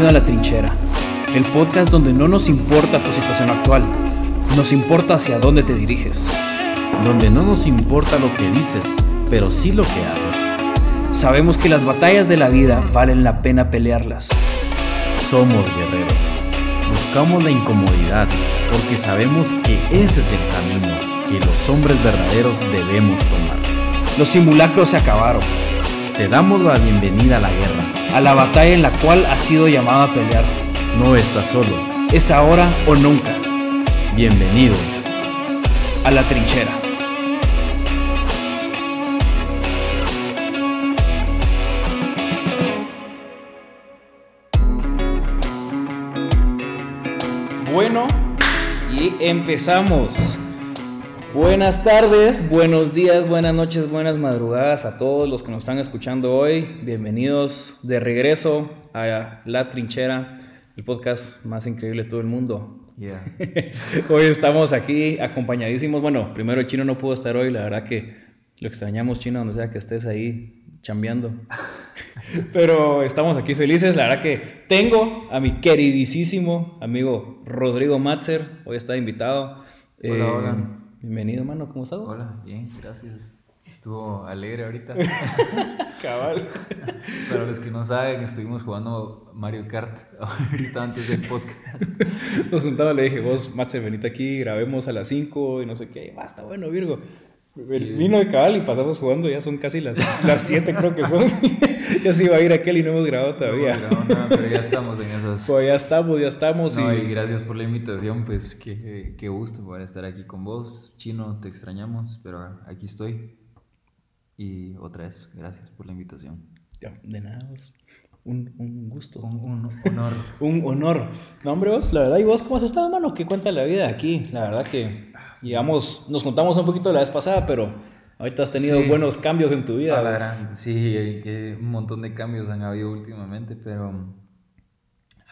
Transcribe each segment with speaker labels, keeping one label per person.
Speaker 1: bienvenido a La Trinchera, el podcast donde no nos importa tu situación actual, nos importa hacia dónde te diriges.
Speaker 2: donde no nos importa lo que dices, pero sí lo que haces.
Speaker 1: Sabemos que las batallas de la vida valen la pena pelearlas.
Speaker 2: Somos guerreros. Buscamos la incomodidad porque sabemos que ese es el camino que los hombres verdaderos debemos tomar.
Speaker 1: Los simulacros se acabaron,
Speaker 2: Te damos la bienvenida a la guerra.
Speaker 1: a la batalla en la cual has sido llamado a pelear.
Speaker 2: No estás solo.
Speaker 1: Es ahora o nunca,
Speaker 2: Bienvenido.
Speaker 1: a La Trinchera. Bueno, y empezamos. Buenas tardes, buenos días, buenas noches, buenas madrugadas a todos los que nos están escuchando hoy. Bienvenidos de regreso a La Trinchera, el podcast más increíble de todo el mundo. Hoy estamos aquí acompañadísimos. Bueno, primero el chino no pudo estar hoy, la verdad que lo extrañamos, chino, donde sea que estés ahí chambeando. Pero estamos aquí felices, la verdad que tengo a mi queridísimo amigo Rodrigo Matzer, hoy está invitado. Eh,
Speaker 3: Hola, hola.
Speaker 1: Bienvenido, mano, ¿cómo estás?
Speaker 3: Hola, bien, gracias. Estuvo alegre ahorita.
Speaker 1: Cabal.
Speaker 3: Para los que no saben, estuvimos jugando Mario Kart ahorita antes del podcast.
Speaker 1: Nos juntamos, le dije, vos, Matzer, venite aquí, grabemos a las 5 y no sé qué. Basta, bueno, Virgo. Vino de cabal y pasamos jugando, ya son casi las, las 7 creo que son. ya se iba a ir aquel y no hemos grabado todavía.
Speaker 3: No, hemos grabado nada, pero ya estamos en esas.
Speaker 1: Pues ya estamos, ya estamos.
Speaker 3: No,
Speaker 1: y...
Speaker 3: y gracias por la invitación, pues qué, qué gusto poder estar aquí con vos. Chino, te extrañamos, pero aquí estoy. Y otra vez, gracias por la invitación.
Speaker 1: De nada, vos. Un, un gusto.
Speaker 3: Un, un honor.
Speaker 1: Un honor. No, hombre, vos, la verdad, ¿y vos cómo has estado, mano? ¿Qué cuenta la vida aquí? La verdad que llegamos, nos contamos un poquito la vez pasada, pero ahorita has tenido
Speaker 3: Sí.
Speaker 1: buenos cambios en tu vida.
Speaker 3: A la
Speaker 1: vos.
Speaker 3: gran- sí, que un montón de cambios han habido últimamente, pero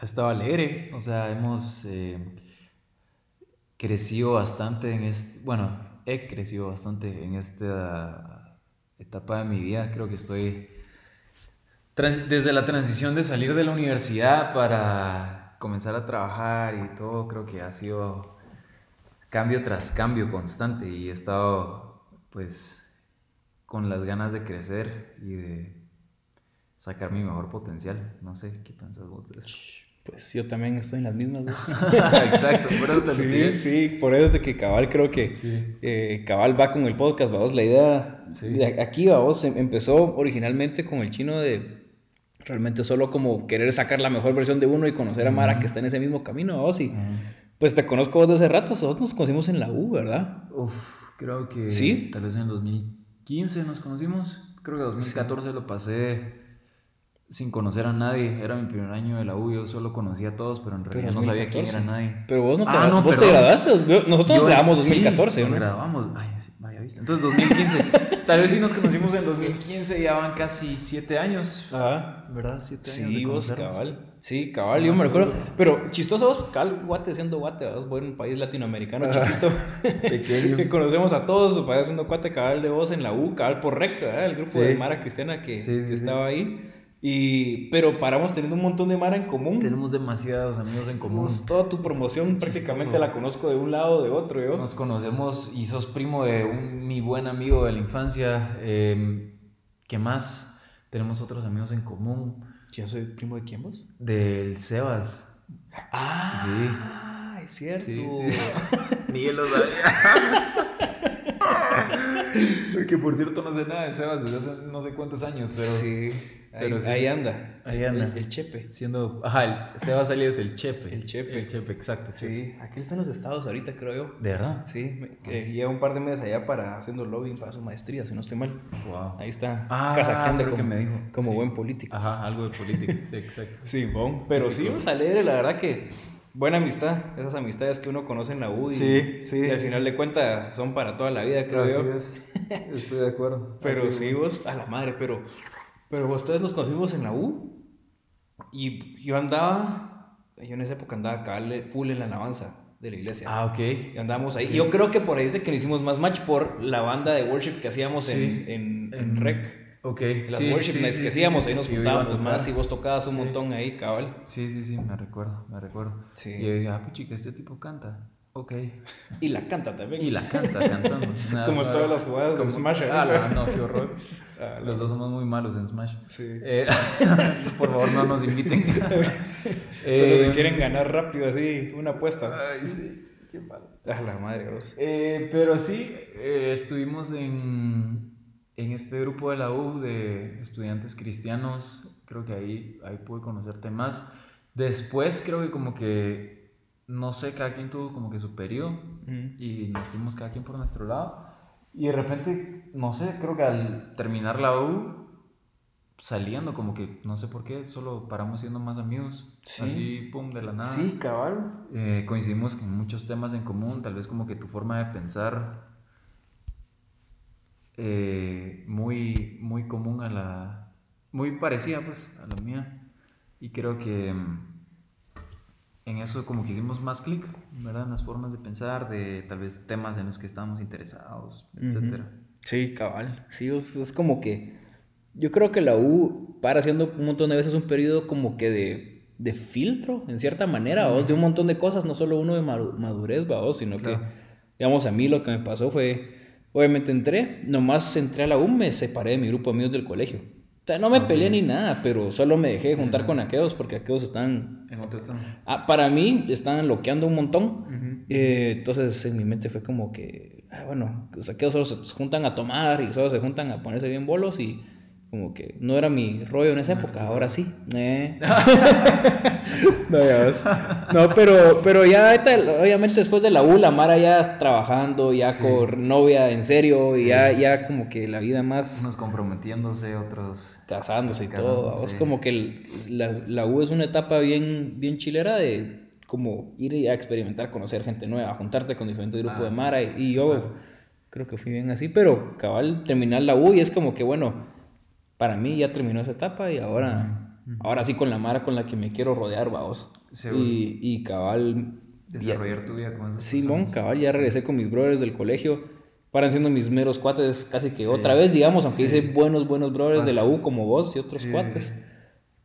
Speaker 3: ha estado alegre. O sea, hemos eh, crecido bastante en este, bueno, he crecido bastante en esta etapa de mi vida. Creo que estoy desde la transición de salir de la universidad para comenzar a trabajar y todo, creo que ha sido cambio tras cambio constante y he estado pues con las ganas de crecer y de sacar mi mejor potencial. No sé, ¿qué piensas vos de eso?
Speaker 1: Pues yo también estoy en las mismas.
Speaker 3: Exacto, por eso te
Speaker 1: Sí, sí, por eso es de que Cabal creo que
Speaker 3: Sí.
Speaker 1: eh, Cabal va con el podcast, vamos, la idea
Speaker 3: Sí.
Speaker 1: de aquí, vamos, em- empezó originalmente con el chino de realmente solo como querer sacar la mejor versión de uno y conocer a Mara que está en ese mismo camino, vamos, y pues te conozco vos de hace rato, nosotros nos conocimos en la U, ¿verdad?
Speaker 3: Uf, creo que
Speaker 1: ¿Sí?
Speaker 3: tal vez en el 2015 nos conocimos. Creo que 2014 lo pasé sin conocer a nadie. Era mi primer año de la U, yo solo conocía a todos, pero en realidad no sabía quién era
Speaker 1: 2014.
Speaker 3: nadie.
Speaker 1: Pero vos no te,
Speaker 3: Ah, no,
Speaker 1: vos te
Speaker 3: perdón.
Speaker 1: graduaste, nosotros
Speaker 3: Yo-
Speaker 1: nos grabamos
Speaker 3: sí,
Speaker 1: 2014,
Speaker 3: nos
Speaker 1: ¿no?
Speaker 3: graduamos. Ay, sí, vaya viste. Entonces 2015. Tal vez sí nos conocimos en 2015, ya van casi siete años.
Speaker 1: Ajá.
Speaker 3: ¿Verdad? Siete años. de
Speaker 1: Sí, vos, cabal. Sí, cabal, yo me recuerdo. Pero chistoso vos, cabal, Guate siendo Guate, vos, vos en un país latinoamericano chiquito.
Speaker 3: Pequeño.
Speaker 1: que conocemos a todos, tu país haciendo Guate, cabal de vos en la U, cabal por REC, ¿verdad? El grupo
Speaker 3: Sí.
Speaker 1: de Mara Cristiana que,
Speaker 3: Sí, sí,
Speaker 1: que
Speaker 3: sí.
Speaker 1: estaba ahí. Y, pero paramos teniendo un montón de Mara en común.
Speaker 3: Tenemos demasiados amigos en común.
Speaker 1: Toda tu promoción prácticamente la conozco de un lado o de otro, yo.
Speaker 3: Nos conocemos y sos primo de un, mi buen amigo de la infancia. eh, ¿Qué más? Tenemos otros amigos en común.
Speaker 1: ¿Yo soy primo de quién vos?
Speaker 3: Del Sebas.
Speaker 1: Ah, es cierto.
Speaker 3: Sí, sí. Miguel lo sabía. que por cierto no sé nada de Sebas desde hace no sé cuántos años, pero
Speaker 1: Sí, ahí,
Speaker 3: pero sí.
Speaker 1: ahí anda.
Speaker 3: Ahí anda.
Speaker 1: El, el Chepe.
Speaker 3: siendo. Ajá, el Sebas Alias el Chepe.
Speaker 1: El Chepe.
Speaker 3: El Chepe, exacto. Sí.
Speaker 1: Sí, aquí está en los estados ahorita, creo yo.
Speaker 3: ¿De verdad?
Speaker 1: Sí, me- que lleva un par de meses allá para haciendo lobbying para su maestría, si no estoy mal.
Speaker 3: Wow.
Speaker 1: Ahí está,
Speaker 3: Ah,
Speaker 1: casaqueando
Speaker 3: creo que
Speaker 1: como,
Speaker 3: me dijo.
Speaker 1: como
Speaker 3: Sí.
Speaker 1: buen político.
Speaker 3: Ajá, algo de política. Sí, exacto.
Speaker 1: Sí, bon. Pero sí, vamos alegre, la verdad que buena amistad. Esas amistades que uno conoce en la U y,
Speaker 3: Sí, sí.
Speaker 1: y al final de cuentas son para toda la vida, creo yo.
Speaker 3: es. Estoy de acuerdo.
Speaker 1: Pero sí, vos, a la madre, pero, pero vos ustedes nos conocimos en la U y yo andaba, yo en esa época andaba cabal full en la alabanza de la iglesia.
Speaker 3: Ah, ok.
Speaker 1: Y andamos ahí. Yo creo que por ahí es de que nos hicimos más match por la banda de worship que hacíamos
Speaker 3: Sí.
Speaker 1: en, en, en
Speaker 3: En-
Speaker 1: Rec.
Speaker 3: Ok.
Speaker 1: Las
Speaker 3: sí,
Speaker 1: worship
Speaker 3: sí,
Speaker 1: nights
Speaker 3: sí,
Speaker 1: que hacíamos,
Speaker 3: sí.
Speaker 1: ahí nos juntábamos más y vos tocabas un
Speaker 3: Sí.
Speaker 1: montón ahí, cabal.
Speaker 3: Sí, sí, sí, me recuerdo, me recuerdo.
Speaker 1: Sí.
Speaker 3: Y yo dije, ah, puchica, este tipo canta. Ok.
Speaker 1: Y la canta también.
Speaker 3: Y la canta cantando. Nada,
Speaker 1: Como todas las jugadas de
Speaker 3: Como-
Speaker 1: Smash, ¿eh?
Speaker 3: Ah, la- no, qué horror.
Speaker 1: Ah,
Speaker 3: Los dos somos muy malos en Smash.
Speaker 1: Sí.
Speaker 3: Eh, por favor, no nos inviten.
Speaker 1: Solo
Speaker 3: Eh,
Speaker 1: se quieren ganar rápido así, una apuesta.
Speaker 3: Ay, sí, qué mal.
Speaker 1: A la madre, vos.
Speaker 3: Eh, pero sí, eh, estuvimos en, en este grupo de la U de estudiantes cristianos. Creo que ahí, ahí pude conocerte más. Después creo que como que, no sé, cada quien tuvo como que su periodo
Speaker 1: Mm.
Speaker 3: y nos fuimos cada quien por nuestro lado. Y de repente, no sé, creo que al terminar la U, saliendo como que, no sé por qué, solo paramos siendo más amigos.
Speaker 1: Sí.
Speaker 3: Así, pum, de la nada.
Speaker 1: Sí, cabal.
Speaker 3: Eh, coincidimos en muchos temas en común, tal vez como que tu forma de pensar eh, muy, muy común a la... muy parecida pues a la mía. Y creo que mm, en eso como que hicimos más clic, ¿verdad? En las formas de pensar, de tal vez temas en los que estábamos interesados, etcétera.
Speaker 1: Sí, cabal. Sí, es, es como que. Yo creo que la U para haciendo un montón de veces un periodo como que de, de filtro, en cierta manera, ¿vos? de un montón de cosas, no solo uno de madu- madurez, ¿vos? sino
Speaker 3: Claro.
Speaker 1: que, digamos, a mí lo que me pasó fue. Obviamente entré, nomás entré a la U, me separé de mi grupo de amigos del colegio. O sea, no me peleé ni nada, pero solo me dejé de juntar con aquellos porque aquellos están
Speaker 3: En otro tono.
Speaker 1: Ah, para mí están bloqueando un montón. Eh, entonces en mi mente fue como que, ah, bueno, pues aquellos solo se juntan a tomar y solo se juntan a ponerse bien bolos y como que no era mi rollo en esa época, ahora sí. Eh. no, ya ves. No, pero, pero ya ahorita, obviamente después de la U, la Mara ya trabajando, ya
Speaker 3: Sí.
Speaker 1: con novia en serio, y ya, ya como que la vida más
Speaker 3: Unos comprometiéndose, otros...
Speaker 1: casándose y todo.
Speaker 3: Casándose.
Speaker 1: Es como que el- la, la U es una etapa bien, bien chilera de como ir a experimentar, conocer gente nueva, juntarte con diferentes grupos
Speaker 3: Ah,
Speaker 1: de
Speaker 3: sí.
Speaker 1: Mara. Y, y yo creo que fui bien así, pero cabal terminar la U y es como que bueno, para mí ya terminó esa etapa y ahora, ahora sí con la Mara con la que me quiero rodear.
Speaker 3: Seguro.
Speaker 1: Y, y cabal. ya-
Speaker 3: Desarrollar tu vida con esas
Speaker 1: Simón,
Speaker 3: personas.
Speaker 1: cabal, ya regresé con mis brothers del colegio. Paran siendo mis meros cuates casi que
Speaker 3: Sí.
Speaker 1: otra vez, digamos, aunque
Speaker 3: Sí.
Speaker 1: hice buenos, buenos brothers de la U como vos y otros
Speaker 3: Sí,
Speaker 1: cuates.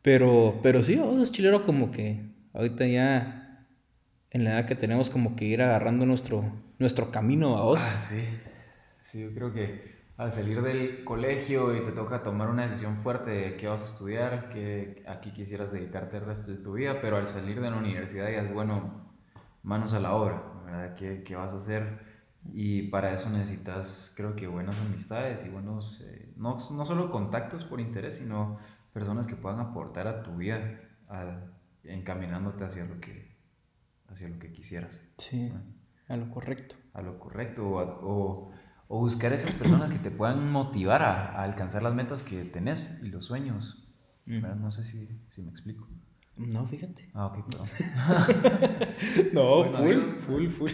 Speaker 1: Pero, pero sí, vos es chilero como que ahorita ya en la edad que tenemos como que ir agarrando nuestro, nuestro camino a vos.
Speaker 3: Ah, sí. Sí, yo creo que al salir del colegio y te toca tomar una decisión fuerte de qué vas a estudiar, que aquí quisieras dedicarte el resto de tu vida, pero al salir de la universidad ya es bueno, manos a la obra, ¿verdad? ¿Qué, qué vas a hacer? Y para eso necesitas, creo que, buenas amistades y buenos, eh, no, no solo contactos por interés, sino personas que puedan aportar a tu vida, al- encaminándote hacia lo que, hacia lo que quisieras
Speaker 1: Sí, a lo correcto.
Speaker 3: a lo correcto o, a- o- o buscar esas personas que te puedan motivar a, a alcanzar las metas que tenés y los sueños.
Speaker 1: Mm.
Speaker 3: No sé si, si me explico.
Speaker 1: No, fíjate.
Speaker 3: Ah, ok, perdón.
Speaker 1: No,
Speaker 3: Bueno,
Speaker 1: full,
Speaker 3: amigos.
Speaker 1: full, full.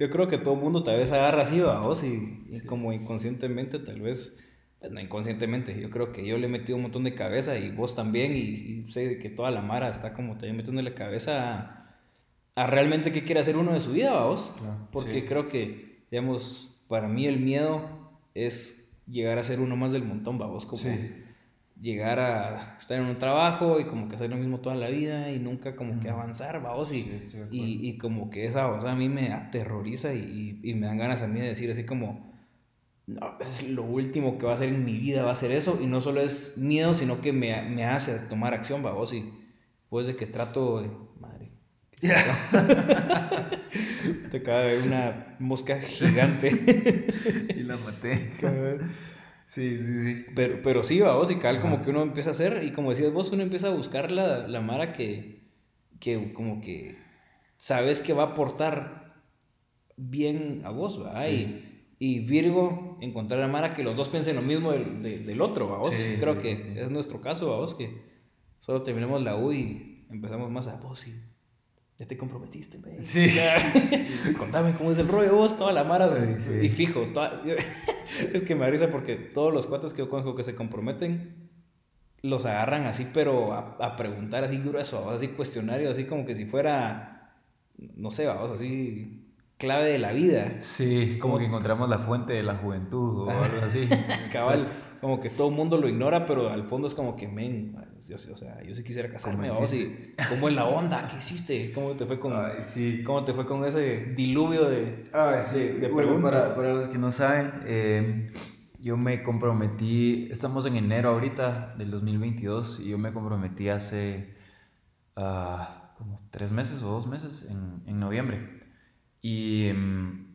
Speaker 1: Yo creo que todo el mundo tal vez agarra así, vos, y, y como inconscientemente, tal vez, pues no inconscientemente, yo creo que yo le he metido un montón de cabeza y vos también, y, y sé que toda la Mara está como también metiéndole cabeza a, a realmente qué quiere hacer uno de su vida, vos.
Speaker 3: Claro,
Speaker 1: Porque
Speaker 3: sí.
Speaker 1: creo que, digamos, para mí el miedo es llegar a ser uno más del montón, vos, como
Speaker 3: Sí.
Speaker 1: llegar a estar en un trabajo y como que hacer lo mismo toda la vida y nunca como que avanzar, vamos, y,
Speaker 3: Sí,
Speaker 1: y, y como que esa cosa a mí me aterroriza y, y, me dan ganas a mí de decir así como, no, es lo último que va a hacer en mi vida, va a ser eso, y no solo es miedo, sino que me, me hace tomar acción, vamos, y pues de que trato de, te acaba de ver una mosca gigante.
Speaker 3: y la maté. Sí, sí, sí.
Speaker 1: Pero, pero sí, vamos, y vez como que uno empieza a hacer, y como decías vos, uno empieza a buscar la, la Mara que, que como que sabes que va a aportar bien a vos.
Speaker 3: Sí.
Speaker 1: Y, y Virgo, encontrar a Mara que los dos piensen lo mismo del, de- del otro, vamos.
Speaker 3: Sí,
Speaker 1: Creo
Speaker 3: sí,
Speaker 1: que es nuestro caso, vamos, que solo terminamos la U y empezamos más a vos y ya te comprometiste, güey.
Speaker 3: Sí.
Speaker 1: Contame cómo es el rollo vos, toda la Mara. de-
Speaker 3: Sí, sí.
Speaker 1: Y fijo, toda- es que me da risa porque todos los cuates que yo conozco que se comprometen los agarran así, pero a, a preguntar así grueso, así cuestionario, así como que si fuera, no sé, vamos, así clave de la vida.
Speaker 3: Sí, como que encontramos la fuente de la juventud o algo así.
Speaker 1: Cabal, como que todo el mundo lo ignora, pero al fondo es como que, men, yo, o sea, yo sí quisiera casarme, ¿Cómo, sí, ¿Cómo en la onda? ¿Qué hiciste? ¿Cómo te fue con, sí. ¿cómo te fue con ese diluvio de,
Speaker 3: Ay, sí. de bueno, para, para, los que no saben, eh, yo me comprometí, estamos en enero ahorita del 2022 y yo me comprometí hace uh, como tres meses o dos meses, en, en noviembre. Y mm,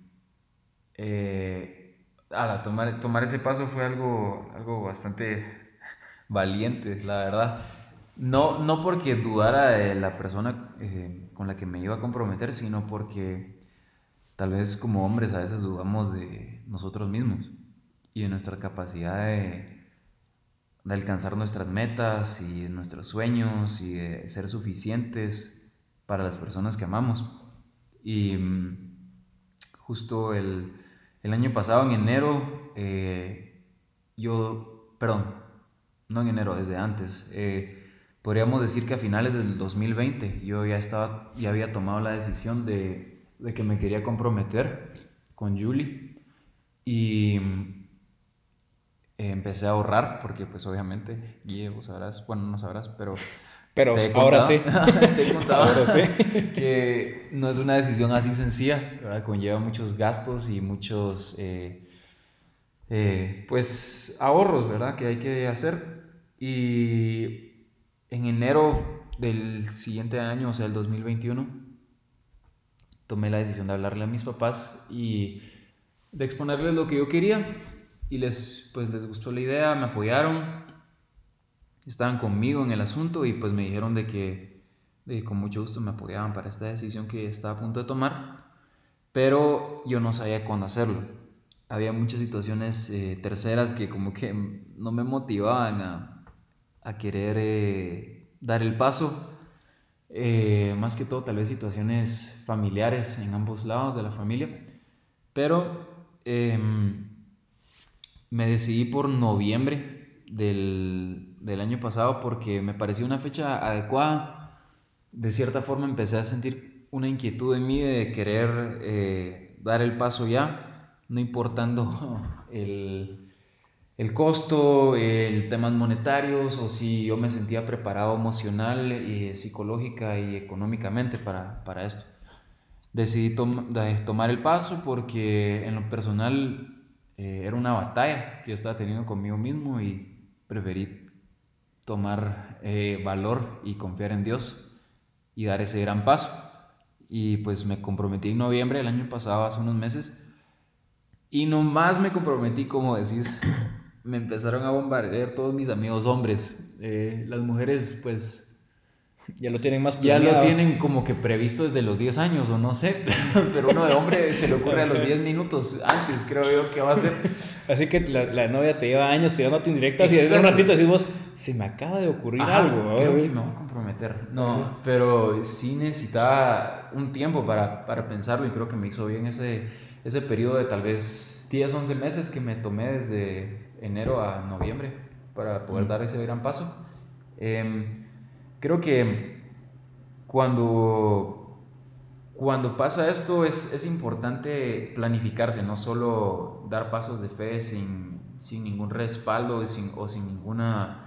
Speaker 3: eh, tomar, tomar ese paso fue algo, algo bastante valiente, la verdad. No, no porque dudara de la persona eh, con la que me iba a comprometer, sino porque tal vez como hombres a veces dudamos de nosotros mismos y de nuestra capacidad de, de alcanzar nuestras metas y nuestros sueños y de ser suficientes para las personas que amamos. Y mm, justo el, el año pasado, en enero, eh, yo, perdón, no en enero, desde antes, eh, podríamos decir que a finales del 2020 yo ya, estaba, ya había tomado la decisión de, que me quería comprometer con Julie y eh, empecé a ahorrar porque pues obviamente, Guille, sabrás, bueno, no sabrás, pero
Speaker 1: pero ahora sí.
Speaker 3: te he contado ahora sí. que no es una decisión así sencilla, ¿verdad? Conlleva muchos gastos y muchos, eh, eh, pues, ahorros, ¿verdad? Que hay que hacer. Y en enero del siguiente año, o sea, el 2021, tomé la decisión de hablarle a mis papás y de exponerles lo que yo quería. Y les, pues, les gustó la idea, me apoyaron estaban conmigo en el asunto y pues me dijeron de que, con mucho gusto me apoyaban para esta decisión que estaba a punto de tomar, pero yo no sabía cuándo hacerlo. Había muchas situaciones eh, terceras que como que no me motivaban a, a querer eh, dar el paso. Eh, más que todo tal vez situaciones familiares en ambos lados de la familia. Pero em, me decidí por noviembre del, del año pasado porque me pareció una fecha adecuada. De cierta forma empecé a sentir una inquietud en mí de querer eh, dar el paso ya, no importando el, el costo, el temas monetarios o si yo me sentía preparado emocional, y psicológica y económicamente para, para esto. Decidí tomar el paso porque en lo personal eh, era una batalla que yo estaba teniendo conmigo mismo y preferí tomar eh, valor y confiar en Dios y dar ese gran paso. Y pues me comprometí en noviembre del año pasado, hace unos meses. Y nomás me comprometí, como decís, me empezaron a bombardear todos mis amigos hombres. Eh, las mujeres, pues...
Speaker 1: Ya lo tienen más
Speaker 3: Ya lo tienen como que previsto desde los 10 años, o no sé. Pero uno de hombre se le ocurre a los 10 minutos antes, creo yo que va a ser.
Speaker 1: Así que la, la novia te lleva años tirándote indirectas y en un ratito decimos, se me acaba de ocurrir algo.
Speaker 3: Creo que me voy a comprometer. No, pero sí necesitaba un tiempo para, para, pensarlo y creo que me hizo bien ese, ese periodo de tal vez 10, 11 meses que me tomé desde enero a noviembre para poder dar ese gran paso. Em, creo que cuando cuando pasa esto es, es, importante planificarse, no solo dar pasos de fe sin, sin ningún respaldo sin, o sin ninguna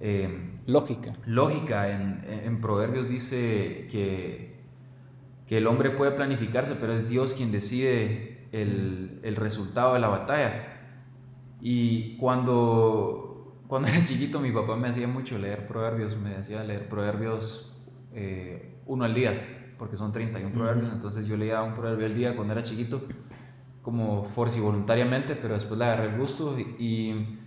Speaker 1: eh, lógica.
Speaker 3: Lógica. En, en, Proverbios dice que, que, el hombre puede planificarse, pero es Dios quien decide el, el resultado de la batalla. Y cuando, cuando era chiquito mi papá me hacía mucho leer Proverbios, me hacía leer Proverbios eh, uno al día porque son 31 proverbios, entonces yo leía un proverbio al día cuando era chiquito, como forci voluntariamente, pero después le agarré el gusto y,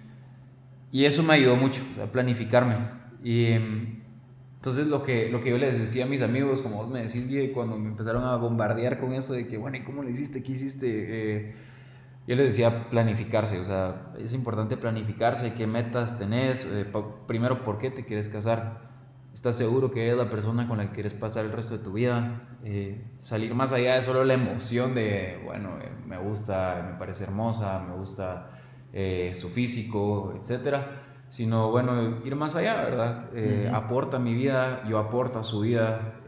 Speaker 3: y eso me ayudó mucho, a planificarme. Y entonces lo que, lo que yo les decía a mis amigos, como vos me decís, cuando me empezaron a bombardear con eso de que, bueno, ¿y cómo le hiciste? ¿Qué hiciste? Eh, yo les decía planificarse, o sea, es importante planificarse, qué metas tenés, eh, primero, ¿por qué te quieres casar? estás seguro que es la persona con la que quieres pasar el resto de tu vida, eh, salir más allá de solo la emoción de, bueno, eh, me gusta, me parece hermosa, me gusta eh, su físico, etcétera, sino, bueno, ir más allá, ¿verdad? Aporta a mi vida, yo aporto a su vida,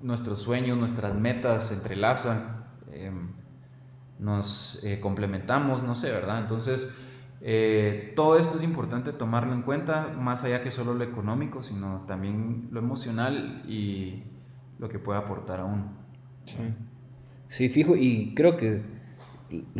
Speaker 3: nuestros sueños, nuestras metas se entrelazan, nos complementamos, no sé, ¿verdad? Entonces, Eh, todo esto es importante tomarlo en cuenta, más allá que solo lo económico, sino también lo emocional y lo que puede aportar a uno.
Speaker 1: Sí, sí fijo, y creo que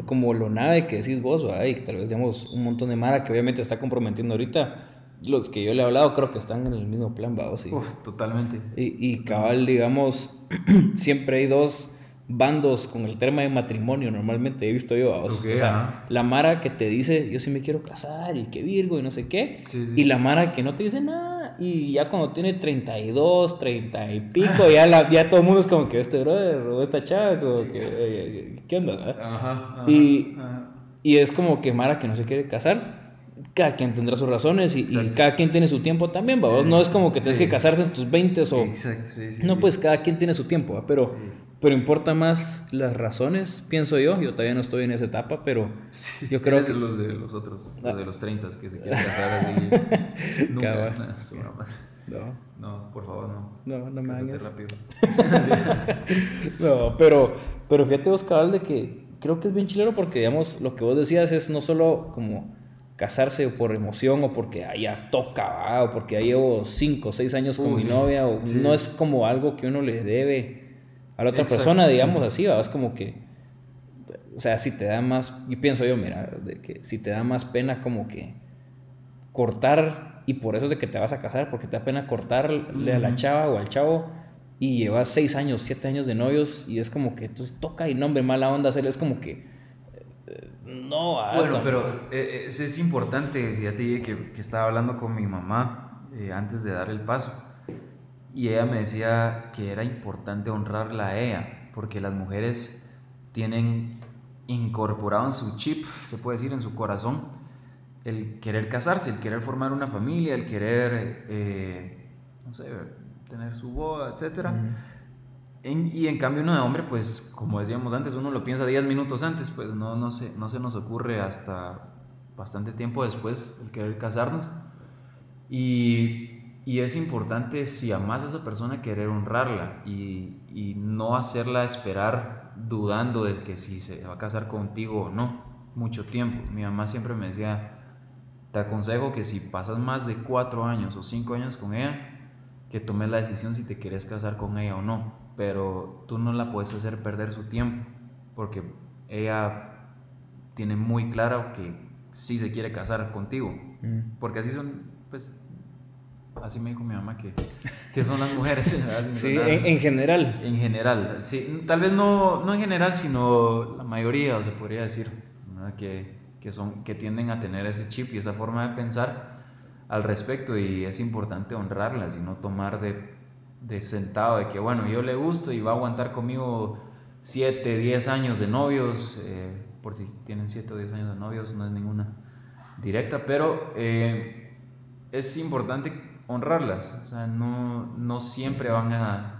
Speaker 1: como lo nave que decís vos, hay tal vez digamos un montón de Mara que obviamente está comprometiendo ahorita, los que yo le he hablado creo que están en el mismo plan, ¿va? Sí.
Speaker 3: totalmente.
Speaker 1: Y, y cabal, digamos, siempre hay dos bandos con el tema de matrimonio, normalmente he visto yo. o sea, la Mara que te dice, yo sí me quiero casar y que Virgo y no sé qué. Y la Mara que no te dice nada. Y ya cuando tiene 32, 30 y pico, ya, la, ya todo el mundo es como que este brother o esta chava, como que, ¿qué onda? Ajá, y, y es como que Mara que no se quiere casar cada quien tendrá sus razones y, cada quien tiene su tiempo también, ¿va? no es como que tienes que casarse en tus 20 o... Exacto, sí, no, pues cada quien tiene su tiempo, pero pero importa más las razones, pienso yo. Yo todavía no estoy en esa etapa, pero yo creo
Speaker 3: que. los de los otros, los ah. de los 30 que se quieren casar así. Nunca. No, no, por favor, no.
Speaker 1: No, no me hagas. rápido. no, pero, pero fíjate vos, cabal, de que creo que es bien chilero porque, digamos, lo que vos decías es no solo como casarse por emoción o porque allá toca, o porque ya llevo 5 o 6 años con mi novia, o no es como algo que uno le debe a la otra persona, digamos así, ¿va? es como que, o sea, si te da más, y pienso yo, mira, de que si te da más pena como que cortar, y por eso es de que te vas a casar, porque te da pena cortarle a la chava o al chavo, y llevas seis años, siete años de novios, y es como que entonces toca y nombre mala onda hacerle, es como que eh, no.
Speaker 3: Bueno, pero eh, es, es, importante, fíjate que, que estaba hablando con mi mamá eh, antes de dar el paso y ella me decía que era importante honrarla a ella, porque las mujeres tienen incorporado en su chip, se puede decir, en su corazón, el querer casarse, el querer formar una familia, el querer, eh, no sé, tener su boda, etc. y en cambio uno de hombre, pues como decíamos antes, uno lo piensa 10 minutos antes, pues no, no, se, no se nos ocurre hasta bastante tiempo después el querer casarnos. Y y es importante, si amas a esa persona, querer honrarla y, y, no hacerla esperar dudando de que si se va a casar contigo o no, mucho tiempo. Mi mamá siempre me decía, te aconsejo que si pasas más de cuatro años o cinco años con ella, que tomes la decisión si te quieres casar con ella o no. Pero tú no la puedes hacer perder su tiempo, porque ella tiene muy claro que sí se quiere casar contigo. Mm. Porque así son, pues Así me dijo mi mamá que, que son las mujeres.
Speaker 1: sí, en, general.
Speaker 3: En general, sí. Tal vez no, no en general, sino la mayoría, o se podría decir, que, que, son, que tienden a tener ese chip y esa forma de pensar al respecto y es importante honrarlas y no tomar de, de sentado de que, bueno, yo le gusto y va a aguantar conmigo 7, 10 años de novios, eh, por si tienen 7 o 10 años de novios, no es ninguna directa, pero eh, es importante honrarlas. O sea, no, no siempre van a,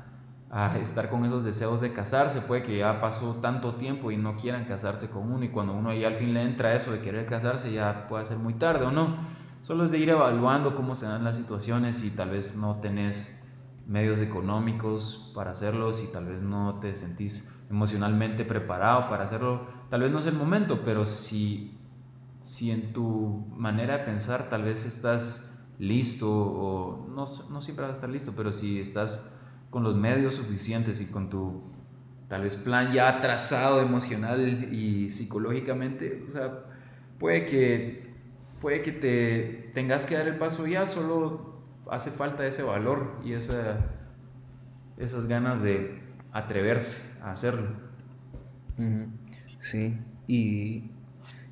Speaker 3: estar con esos deseos de casarse. Puede que ya pasó tanto tiempo y no quieran casarse con uno y cuando uno ya al fin le entra eso de querer casarse ya puede ser muy tarde o no. Solo es de ir evaluando cómo se dan las situaciones y tal vez no tenés medios económicos para hacerlo, si tal vez no te sentís emocionalmente preparado para hacerlo, tal vez no es el momento, pero si, si en tu manera de pensar tal vez estás listo o no, no siempre vas a estar listo, pero si estás con los medios suficientes y con tu tal vez plan ya trazado emocional y psicológicamente, o sea, puede que, puede que te tengas que dar el paso ya, solo hace falta ese valor y esa, esas ganas de atreverse a hacerlo.
Speaker 1: Sí, y,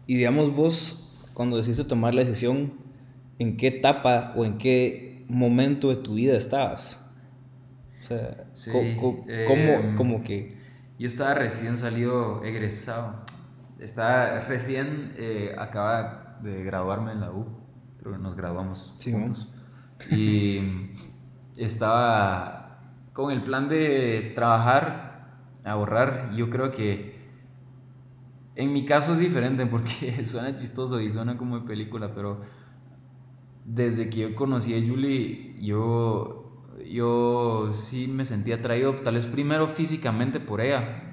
Speaker 1: y digamos vos, cuando decidiste tomar la decisión, en qué etapa o en qué momento de tu vida estabas. O sea, ¿cómo, em, como que...
Speaker 3: Yo estaba recién salido, egresado. Estaba recién, eh, acaba de graduarme en la U. Pero nos graduamos juntos. Y estaba con el plan de trabajar, ahorrar. Yo creo que en mi caso es diferente porque suena chistoso y suena como de película, pero desde que yo conocí a Julie, yo, yo sí me sentí atraído, tal vez primero físicamente por ella.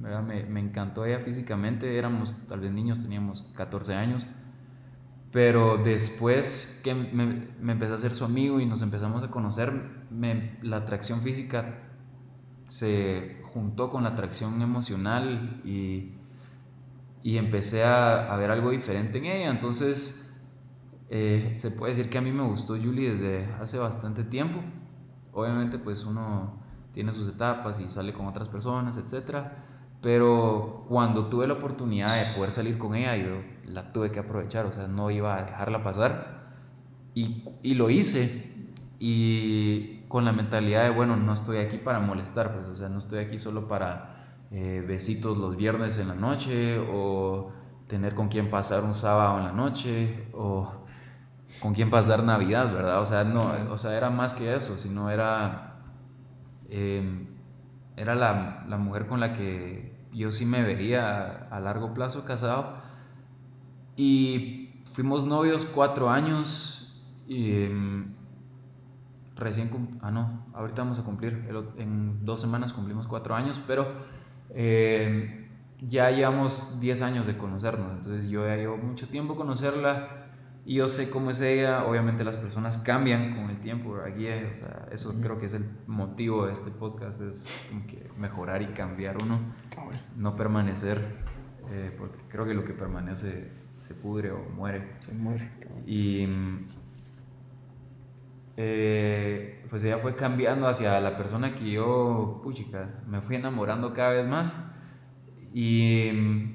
Speaker 3: Me, me, encantó ella físicamente, éramos tal vez niños, teníamos 14 años. Pero después que me, me empecé a ser su amigo y nos empezamos a conocer, me, la atracción física se juntó con la atracción emocional y, y empecé a, a, ver algo diferente en ella. Entonces, eh, se puede decir que a mí me gustó Julie desde hace bastante tiempo. Obviamente, pues uno tiene sus etapas y sale con otras personas, etcétera pero cuando tuve la oportunidad de poder salir con ella, yo la tuve que aprovechar, o sea, no iba a dejarla pasar. Y, y lo hice. Y con la mentalidad de, bueno, no estoy aquí para molestar, pues, o sea, no estoy aquí solo para eh, besitos los viernes en la noche, o tener con quién pasar un sábado en la noche, o con quién pasar Navidad, ¿verdad? O sea, no, o sea, era más que eso, sino era, eh, era la, la mujer con la que yo sí me veía a, largo plazo casado. Y fuimos novios cuatro años y em, recién, ah no, ahorita vamos a cumplir, en dos semanas cumplimos cuatro años, pero em, ya llevamos diez años de conocernos, entonces yo ya llevo mucho tiempo conocerla y yo sé cómo es ella, obviamente las personas cambian con el tiempo, aquí, o sea, eso creo que es el motivo de este podcast, es que mejorar y cambiar uno, no permanecer, eh, porque creo que lo que permanece se pudre o muere.
Speaker 1: Se muere.
Speaker 3: Y eh, pues ella fue cambiando hacia la persona que yo, puchica, me fui enamorando cada vez más y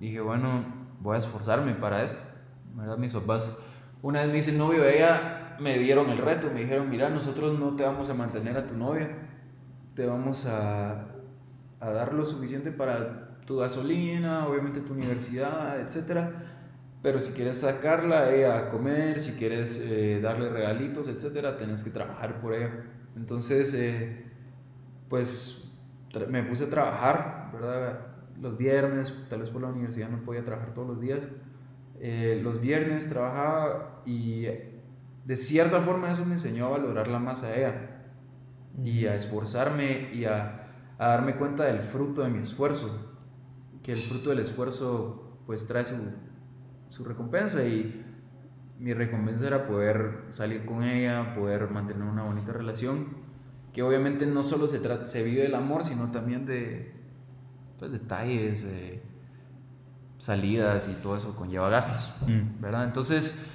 Speaker 3: dije, bueno, voy a esforzarme para esto ¿verdad? Mis papás, una vez me hice novio de ella, me dieron el reto, me dijeron, mira, nosotros no te vamos a mantener a tu novia, te vamos a, a dar lo suficiente para tu gasolina, obviamente tu universidad, etc. Pero si quieres sacarla ella a comer, si quieres eh, darle regalitos, etc., tenés que trabajar por ella. Entonces, eh, pues me puse a trabajar, ¿verdad? Los viernes, tal vez por la universidad no podía trabajar todos los días eh, los viernes trabajaba y de cierta forma eso me enseñó a valorarla más a ella y a esforzarme y a, a, darme cuenta del fruto de mi esfuerzo, que el fruto del esfuerzo pues trae su, su recompensa y mi recompensa era poder salir con ella, poder mantener una bonita relación, que obviamente no solo se, se vive del amor, sino también de pues, detalles, salidas y todo eso conlleva gastos, mm. ¿verdad? Entonces,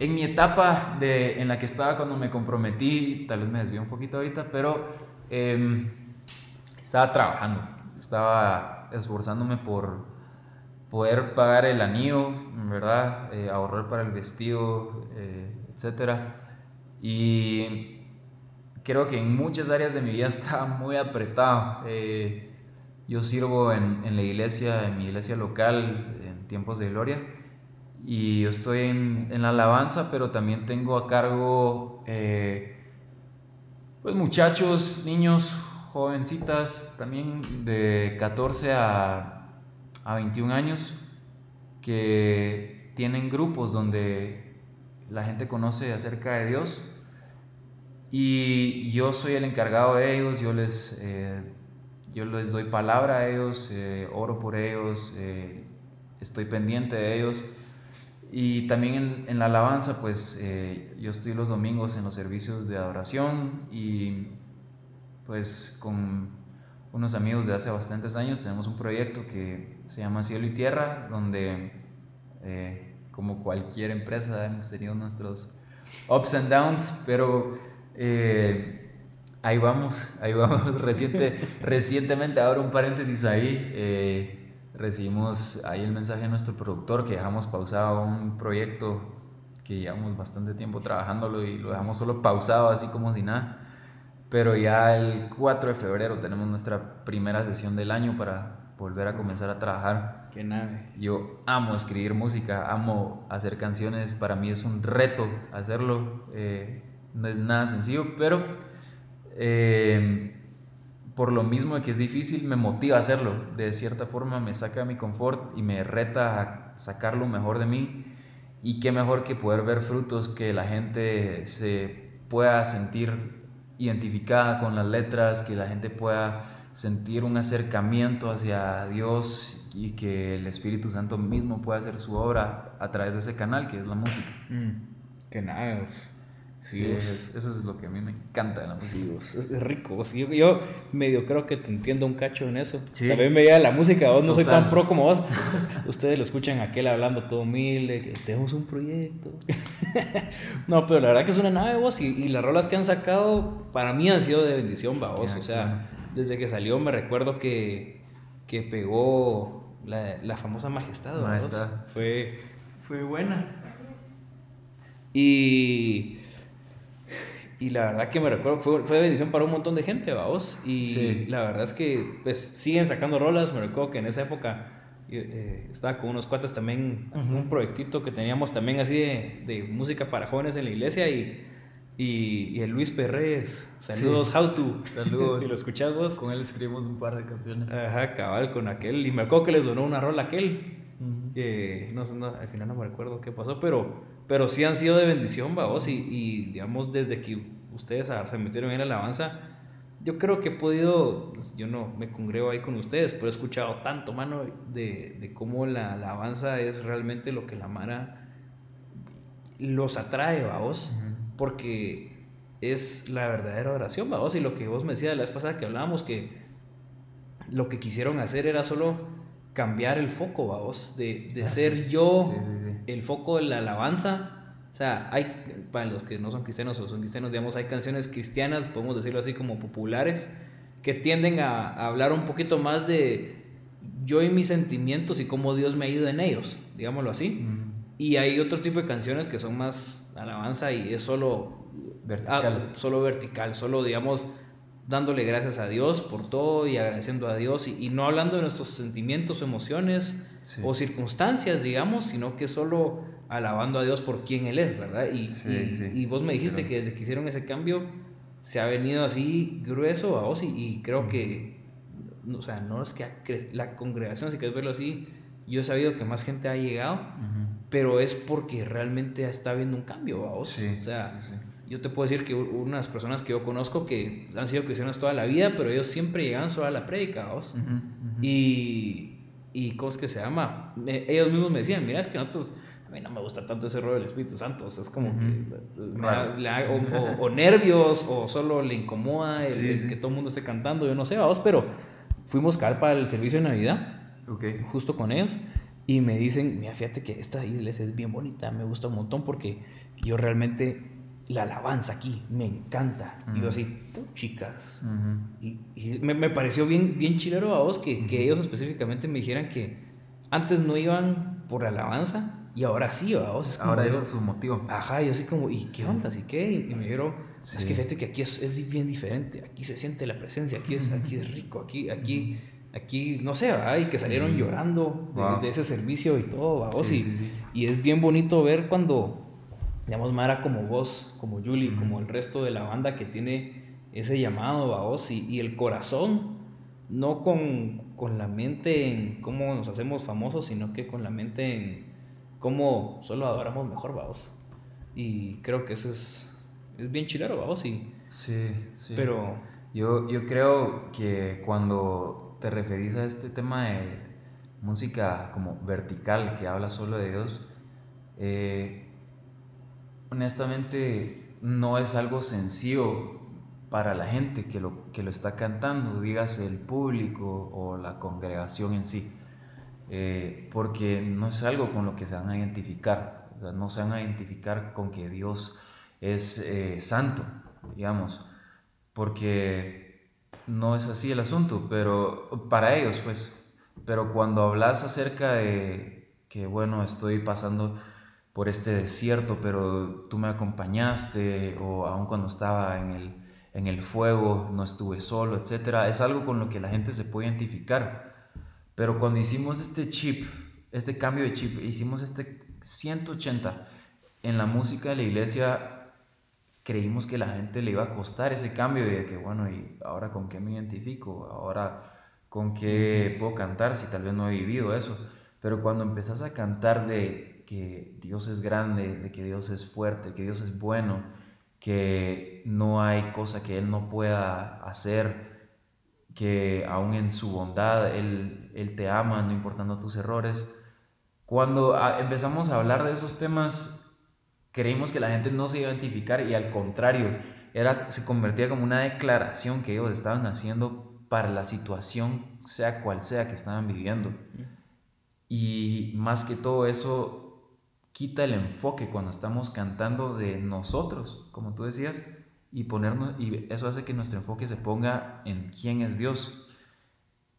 Speaker 3: en mi etapa de, en la que estaba cuando me comprometí, tal vez me desvío un poquito ahorita, pero em, estaba trabajando, estaba esforzándome por poder pagar el anillo, ¿verdad? Eh, ahorrar para el vestido, eh, etc. Y creo que en muchas áreas de mi vida estaba muy apretado. Eh, yo sirvo en, en, la iglesia, en mi iglesia local, en tiempos de gloria, y yo estoy en, en la alabanza, pero también tengo a cargo eh, pues muchachos, niños, jovencitas, también de 14 a, a 21 años, que tienen grupos donde la gente conoce acerca de Dios. Y yo soy el encargado de ellos, yo les eh, yo les doy palabra a ellos, eh, oro por ellos, eh, estoy pendiente de ellos. Y también en, la alabanza, pues eh, yo estoy los domingos en los servicios de adoración y pues con unos amigos de hace bastantes años tenemos un proyecto que se llama Cielo y Tierra, donde como cualquier empresa hemos tenido nuestros ups and downs, pero Ahí vamos, ahí vamos. Reciente, recientemente, ahora un paréntesis ahí, eh, recibimos ahí el mensaje de nuestro productor que dejamos pausado un proyecto que llevamos bastante tiempo trabajándolo y lo dejamos solo pausado así como si nada. Pero ya el 4 de febrero tenemos nuestra primera sesión del año para volver a comenzar a trabajar.
Speaker 1: Qué nave.
Speaker 3: Yo amo escribir música, amo hacer canciones, para mí es un reto hacerlo, eh, no es nada sencillo, pero eh, por lo mismo de que es difícil, me motiva a hacerlo. De cierta forma me saca de mi confort y me reta a sacar lo mejor de mí. Y qué mejor que poder ver frutos, que la gente se pueda sentir identificada con las letras, que la gente pueda sentir un acercamiento hacia Dios y que el Espíritu Santo mismo pueda hacer su obra a través de ese canal que es la música.
Speaker 1: Mm, que nada.
Speaker 3: Sí, eso es lo que a mí me encanta de la música.
Speaker 1: Sí, es, rico. yo, medio creo que te entiendo un cacho en eso. También me llega la música, vos no soy tan pro como vos. Ustedes lo escuchan aquel hablando todo humilde, que tenemos un proyecto. no, pero la verdad que es una nave vos y, las rolas que han sacado para mí han sido de bendición, va vos. o sea, desde que salió me recuerdo que, que pegó la, la famosa Majestad. Majestad. Fue, fue buena. Y y la verdad que me recuerdo, fue, fue bendición para un montón de gente, vamos. Y la verdad es que pues siguen sacando rolas. Me recuerdo que en esa época eh, estaba con unos cuates también, un proyectito que teníamos también así de, de, música para jóvenes en la iglesia. Y, y, el Luis Perrez, saludos, How To.
Speaker 3: Saludos.
Speaker 1: si lo escuchas vos.
Speaker 3: Con él escribimos un par de canciones.
Speaker 1: Ajá, cabal, con aquel. Y me acuerdo que les donó una rola aquel. Que no, no, al final no me recuerdo qué pasó, pero pero sí han sido de bendición, vamos, y, y digamos, desde que ustedes se metieron en la alabanza, yo creo que he podido, pues, yo no me congrego ahí con ustedes, pero he escuchado tanto, mano, de, de cómo la alabanza es realmente lo que la Mara los atrae, vamos, porque es la verdadera oración, vamos, y lo que vos me decías la vez pasada que hablábamos, que lo que quisieron hacer era solo cambiar el foco, vamos, de, de ah, ser yo el foco de la alabanza. O sea, hay, para los que no son cristianos o son cristianos, digamos, hay canciones cristianas, podemos decirlo así como populares, que tienden a, hablar un poquito más de yo y mis sentimientos y cómo Dios me ha ido en ellos, digámoslo así. Y hay otro tipo de canciones que son más alabanza y es solo vertical, ah, solo vertical, solo digamos dándole gracias a Dios por todo y agradeciendo a Dios y, no hablando de nuestros sentimientos, emociones o circunstancias, digamos, sino que solo alabando a Dios por quien Él es, ¿verdad? Y, y, vos me dijiste que desde que hicieron ese cambio se ha venido así grueso a vos y, creo que, o sea, no es que la congregación, si quieres verlo así, yo he sabido que más gente ha llegado, pero es porque realmente está habiendo un cambio a vos. o sea, yo te puedo decir que unas personas que yo conozco que han sido cristianos toda la vida, pero ellos siempre llegan solo a la prédica, ¿vos? Y, y, ¿cómo es que se llama? ellos mismos me decían, mira, es que nosotros, a mí no me gusta tanto ese rollo del Espíritu Santo, o sea, es como que, le, o, nervios, o solo le incomoda el, que todo el mundo esté cantando, yo no sé, vos, pero fuimos cal para el servicio de Navidad, okay. justo con ellos, y me dicen, mira, fíjate que esta iglesia es bien bonita, me gusta un montón porque yo realmente la alabanza aquí, me encanta. Y yo así, chicas. Y, me, me, pareció bien, bien chilero a vos que, que, ellos específicamente me dijeran que antes no iban por la alabanza y ahora sí, a vos.
Speaker 3: Es ahora ese es su motivo.
Speaker 1: Ajá, yo así como, ¿y qué onda? ¿Así qué? Y, me dijeron, es que fíjate que aquí es, es, bien diferente, aquí se siente la presencia, aquí es, aquí es rico, aquí, aquí, aquí, no sé, ¿verdad? Y que salieron llorando de, ese servicio y todo, a vos. y, y es bien bonito ver cuando digamos, Mara como vos, como Julie, como el resto de la banda que tiene ese llamado a vos y, el corazón, no con, con, la mente en cómo nos hacemos famosos, sino que con la mente en cómo solo adoramos mejor, vos. Y creo que eso es, es bien chilero, vos. Y,
Speaker 3: sí, sí. Pero... Yo, yo creo que cuando te referís a este tema de música como vertical, que habla solo de Dios, eh, honestamente no es algo sencillo para la gente que lo, que lo está cantando, dígase el público o la congregación en sí, eh, porque no es algo con lo que se van a identificar, no se van a identificar con que Dios es eh, santo, digamos, porque no es así el asunto, pero para ellos pues, pero cuando hablas acerca de que bueno, estoy pasando por este desierto, pero tú me acompañaste, o aun cuando estaba en el, en el fuego, no estuve solo, etc. Es algo con lo que la gente se puede identificar. Pero cuando hicimos este chip, este cambio de chip, hicimos este 180 en la música de la iglesia, creímos que la gente le iba a costar ese cambio y de que, bueno, ¿y ahora con qué me identifico? ¿Ahora con qué puedo cantar si tal vez no he vivido eso? Pero cuando empezás a cantar de que Dios es grande, de que Dios es fuerte, que Dios es bueno, que no hay cosa que Él no pueda hacer, que aún en su bondad Él, él te ama, no importando tus errores. Cuando ah, empezamos a hablar de esos temas, creímos que la gente no se iba a identificar y al contrario, era, se convertía como una declaración que ellos estaban haciendo para la situación, sea cual sea que estaban viviendo. Y más que todo eso, quita el enfoque cuando estamos cantando de nosotros, como tú decías, y, ponernos, y eso hace que nuestro enfoque se ponga en quién es Dios.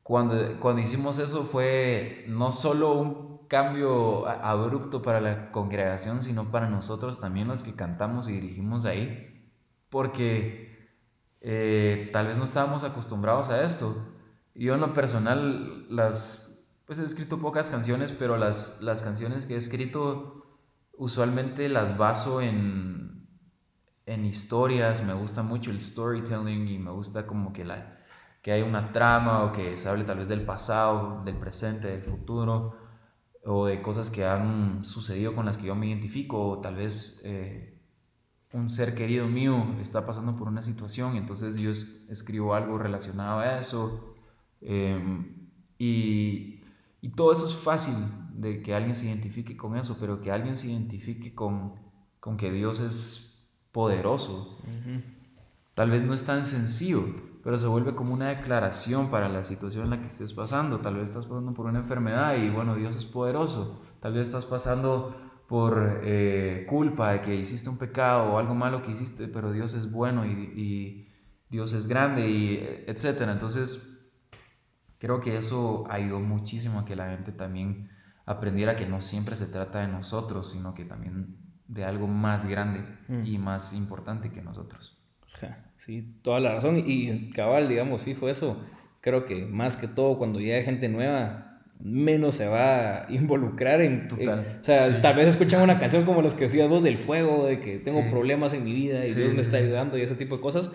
Speaker 3: Cuando, cuando hicimos eso fue no solo un cambio abrupto para la congregación, sino para nosotros también los que cantamos y dirigimos ahí, porque eh, tal vez no estábamos acostumbrados a esto. Yo en lo personal, las, pues he escrito pocas canciones, pero las, las canciones que he escrito usualmente las baso en, en historias, me gusta mucho el storytelling y me gusta como que, la, que hay una trama o que se hable tal vez del pasado, del presente, del futuro o de cosas que han sucedido con las que yo me identifico o tal vez eh, un ser querido mío está pasando por una situación entonces yo escribo algo relacionado a eso em, y, y todo eso es fácil de que alguien se identifique con eso, pero que alguien se identifique con, con que Dios es poderoso. Tal vez no es tan sencillo, pero se vuelve como una declaración para la situación en la que estés pasando. Tal vez estás pasando por una enfermedad y bueno, Dios es poderoso. Tal vez estás pasando por eh, culpa de que hiciste un pecado o algo malo que hiciste, pero Dios es bueno y, Dios es grande y etcétera. Entonces, creo que eso ayudó muchísimo a que la gente también aprendiera que no siempre se trata de nosotros, sino que también de algo más grande mm. y más importante que nosotros.
Speaker 1: sí, toda la razón. Y cabal, digamos, fijo eso. Creo que más que todo cuando llega gente nueva, menos se va a involucrar en... Total. o sea, tal vez escuchan una canción como las que decías vos del fuego, de que tengo problemas en mi vida y Dios me está ayudando y ese tipo de cosas.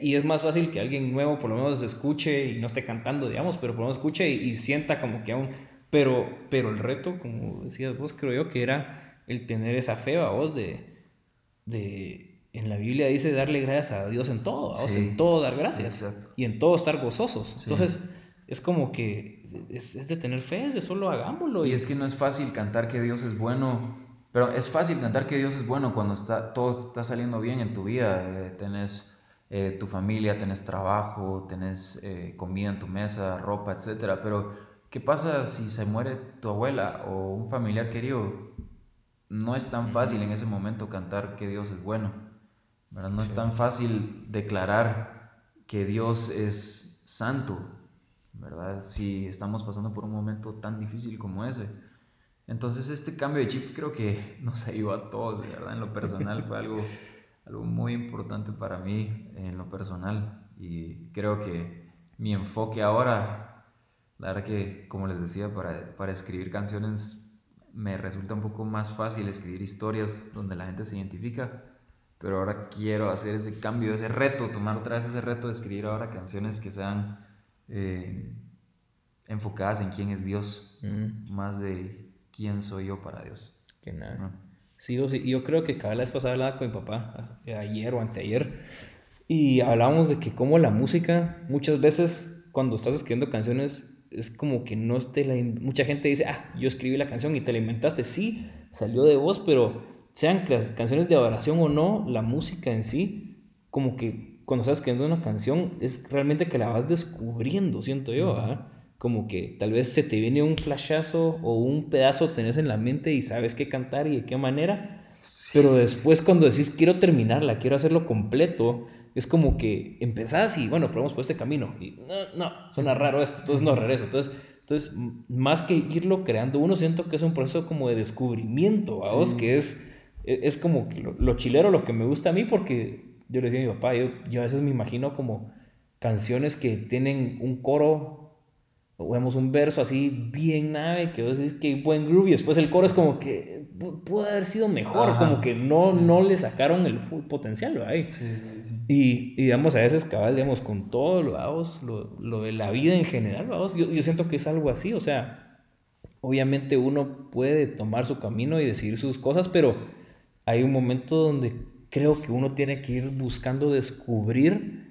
Speaker 1: Y es más fácil que alguien nuevo por lo menos escuche y no esté cantando, digamos, pero por lo menos escuche y, y sienta como que aún... Pero, pero el reto, como decías vos, creo yo que era el tener esa fe, a vos, de, de, en la Biblia dice darle gracias a Dios en todo, vos, en todo dar gracias y en todo estar gozosos. Entonces, es como que es, de tener fe, es de solo hagámoslo.
Speaker 3: Y, es que no es fácil cantar que Dios es bueno, pero es fácil cantar que Dios es bueno cuando está, todo está saliendo bien en tu vida, eh, tenés eh, tu familia, tenés trabajo, tenés eh, comida en tu mesa, ropa, etc. Pero, ¿qué pasa si se muere tu abuela o un familiar querido? no es tan fácil en ese momento cantar que Dios es bueno, ¿verdad? No es tan fácil declarar que Dios es santo, ¿verdad? Si estamos pasando por un momento tan difícil como ese. Entonces este cambio de chip creo que nos ayudó a todos, ¿verdad? En lo personal fue algo, algo muy importante para mí, en lo personal. Y creo que mi enfoque ahora, la verdad que, como les decía, para, para escribir canciones me resulta un poco más fácil escribir historias donde la gente se identifica, pero ahora quiero hacer ese cambio, ese reto, tomar otra vez ese reto de escribir ahora canciones que sean eh, enfocadas en quién es Dios, mm. más de quién soy yo para Dios.
Speaker 1: Que nada. Sí, yo, creo que cada vez pasada hablaba con mi papá, ayer o anteayer, y hablábamos de que como la música, muchas veces cuando estás escribiendo canciones, es como que no esté la... Mucha gente dice, ah, yo escribí la canción y te la inventaste. Sí, salió de vos, pero sean canciones de adoración o no, la música en sí, como que cuando estás escribiendo una canción, es realmente que la vas descubriendo, siento yo, Como que tal vez se te viene un flashazo o un pedazo tenés en la mente y sabes qué cantar y de qué manera, pero después cuando decís quiero terminarla, quiero hacerlo completo, es como que empezás y bueno, probamos por este camino. Y no, no, suena raro esto, entonces no regreso. Entonces, entonces, más que irlo creando, uno siento que es un proceso como de descubrimiento, a vos, que es, e, es como lo, chilero, lo que me gusta a mí, porque yo le decía a mi papá, yo, yo a veces me imagino como canciones que tienen un coro o vemos un verso así bien nave que vos decís que buen groove y después el coro es como que pudo haber sido mejor, como que no, no le sacaron el full potencial, ¿verdad? Sí, y, y, digamos, a veces, cabal, digamos, con todo lo, vamos, lo, lo de la vida en general, vamos, yo, yo siento que es algo así, o sea, obviamente uno puede tomar su camino y decidir sus cosas, pero hay un momento donde creo que uno tiene que ir buscando descubrir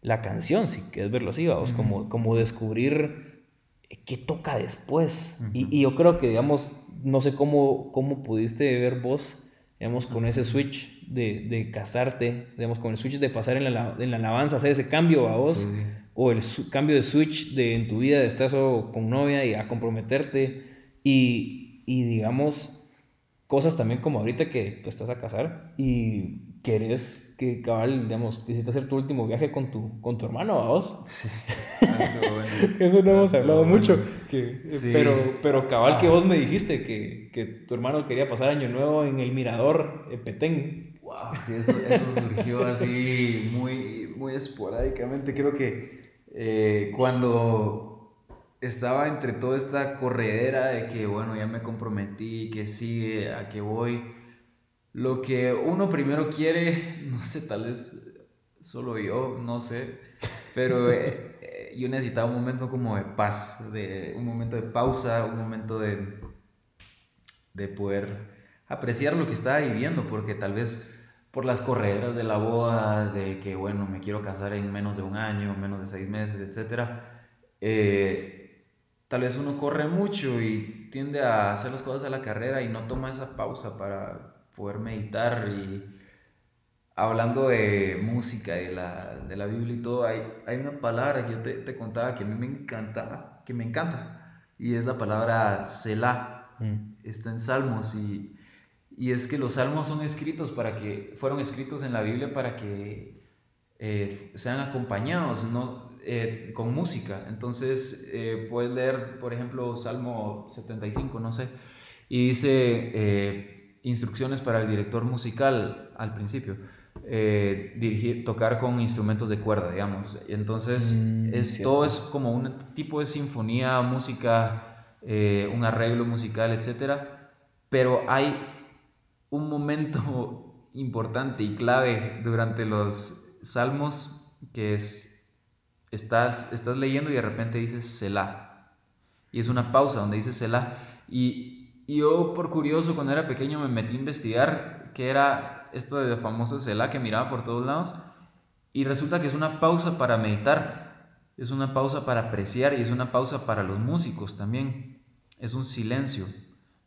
Speaker 1: la canción, si quieres verlo así, vamos, como, como descubrir qué toca después. y, y, yo creo que, digamos, no sé cómo, cómo pudiste ver vos, digamos, con ese switch de, de casarte, digamos, con el switch de pasar en la, en la alabanza, hacer ese cambio a vos, o el cambio de switch de en tu vida de estar con novia y a comprometerte, y, y digamos, cosas también como ahorita que pues, estás a casar y querés que cabal, digamos, quisiste hacer tu último viaje con tu, con tu hermano, ¿a vos? Sí. Eso no hemos hablado mucho. Que, pero, pero cabal que ah. vos me dijiste que, que, tu hermano quería pasar año nuevo en el Mirador en Petén.
Speaker 3: Wow, sí, eso, eso surgió así muy, muy esporádicamente. Creo que eh, cuando estaba entre toda esta corredera de que, bueno, ya me comprometí, que sigue, a que voy lo que uno primero quiere, no sé, tal vez solo yo, no sé, pero eh, eh, yo necesitaba un momento como de paz, de, un momento de pausa, un momento de, de poder apreciar lo que estaba viviendo, porque tal vez por las correras de la boda, de que, bueno, me quiero casar en menos de un año, menos de seis meses, etc., eh, tal vez uno corre mucho y tiende a hacer las cosas a la carrera y no toma esa pausa para poder meditar y hablando de música, de la, de la Biblia y todo, hay, hay una palabra que yo te, te, contaba que a mí me encanta, que me encanta, y es la palabra Selah. Mm. Está en Salmos y, y, es que los salmos son escritos para que, fueron escritos en la Biblia para que eh, sean acompañados, ¿no? Eh, con música. Entonces, eh, puedes leer, por ejemplo, Salmo 75, no sé, y dice instrucciones para el director musical al principio. Eh, dirigir, tocar con instrumentos de cuerda, digamos. Entonces, mm, esto es como un tipo de sinfonía, música, eh, un arreglo musical, etc. Pero hay un momento importante y clave durante los salmos que es, estás, estás leyendo y de repente dices Selah. Y es una pausa donde dices Selah. Y y yo, por curioso, cuando era pequeño me metí a investigar qué era esto de famoso Selah que miraba por todos lados. Y resulta que es una pausa para meditar, es una pausa para apreciar y es una pausa para los músicos también. Es un silencio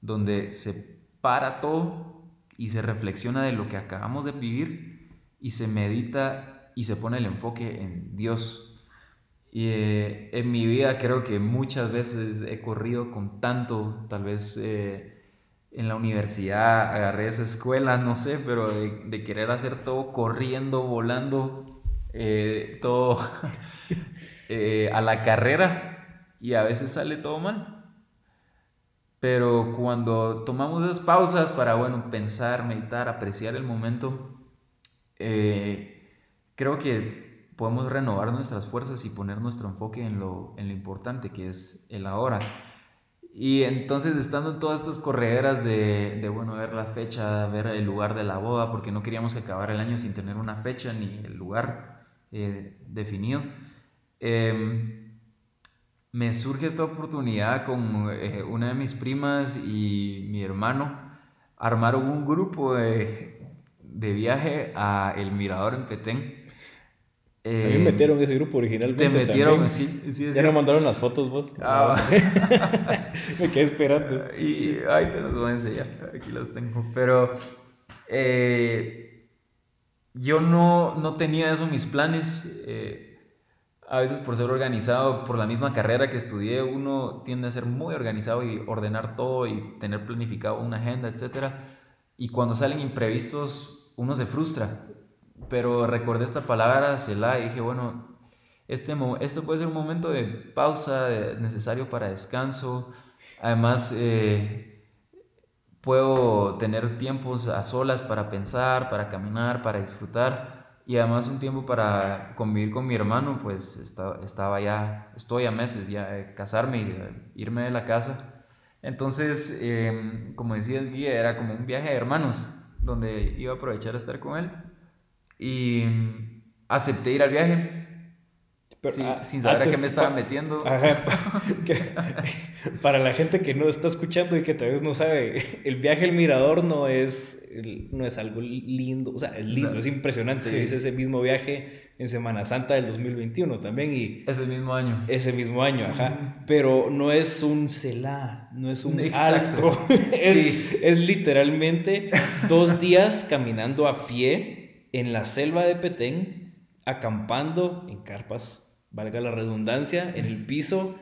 Speaker 3: donde se para todo y se reflexiona de lo que acabamos de vivir y se medita y se pone el enfoque en Dios, y eh, en mi vida creo que muchas veces he corrido con tanto, tal vez eh, en la universidad agarré esa escuela, no sé, pero de, querer hacer todo corriendo, volando, eh, todo a la carrera y a veces sale todo mal. Pero cuando tomamos esas pausas para, bueno, pensar, meditar, apreciar el momento, creo que podemos renovar nuestras fuerzas y poner nuestro enfoque en lo, en lo importante que es el ahora. Y entonces estando en todas estas correderas de, de, bueno, ver la fecha, ver el lugar de la boda, porque no queríamos que acabara el año sin tener una fecha ni el lugar eh, definido, em, me surge esta oportunidad con eh, una de mis primas y mi hermano, armaron un grupo de, de viaje a El Mirador en Petén
Speaker 1: eh, a mí me metieron ese grupo originalmente.
Speaker 3: Te metieron, sí, sí.
Speaker 1: Ya nos mandaron las fotos vos. Ah, me quedé esperando.
Speaker 3: Y, ay, te las voy a enseñar. Aquí las tengo. Pero eh, yo no, no tenía eso en mis planes. Eh, a veces por ser organizado, por la misma carrera que estudié, uno tiende a ser muy organizado y ordenar todo y tener planificado una agenda, etc. Y cuando salen imprevistos, uno se frustra pero recordé esta palabra, Selah, y dije, bueno, este, esto puede ser un momento de pausa necesario para descanso. Además, eh, puedo tener tiempos a solas para pensar, para caminar, para disfrutar. Y además un tiempo para convivir con mi hermano, pues estaba ya, estoy a meses ya de casarme y de irme de la casa. Entonces, em, como decías, Guía, era como un viaje de hermanos, donde iba a aprovechar a estar con él y acepté ir al viaje. Ah, sin saber a qué me estaba metiendo.
Speaker 1: para la gente que no está escuchando y que tal vez no sabe, el viaje al mirador no es, no es algo lindo, o sea, es lindo, es impresionante. Hice ese mismo viaje en Semana Santa del 2021 también y
Speaker 3: Ese mismo año.
Speaker 1: ese mismo año, ajá. Pero no es un celá, no es un
Speaker 3: Exacto.
Speaker 1: alto. es,
Speaker 3: Sí.
Speaker 1: es literalmente dos días caminando a pie en la selva de Petén, acampando en carpas, valga la redundancia, en el piso,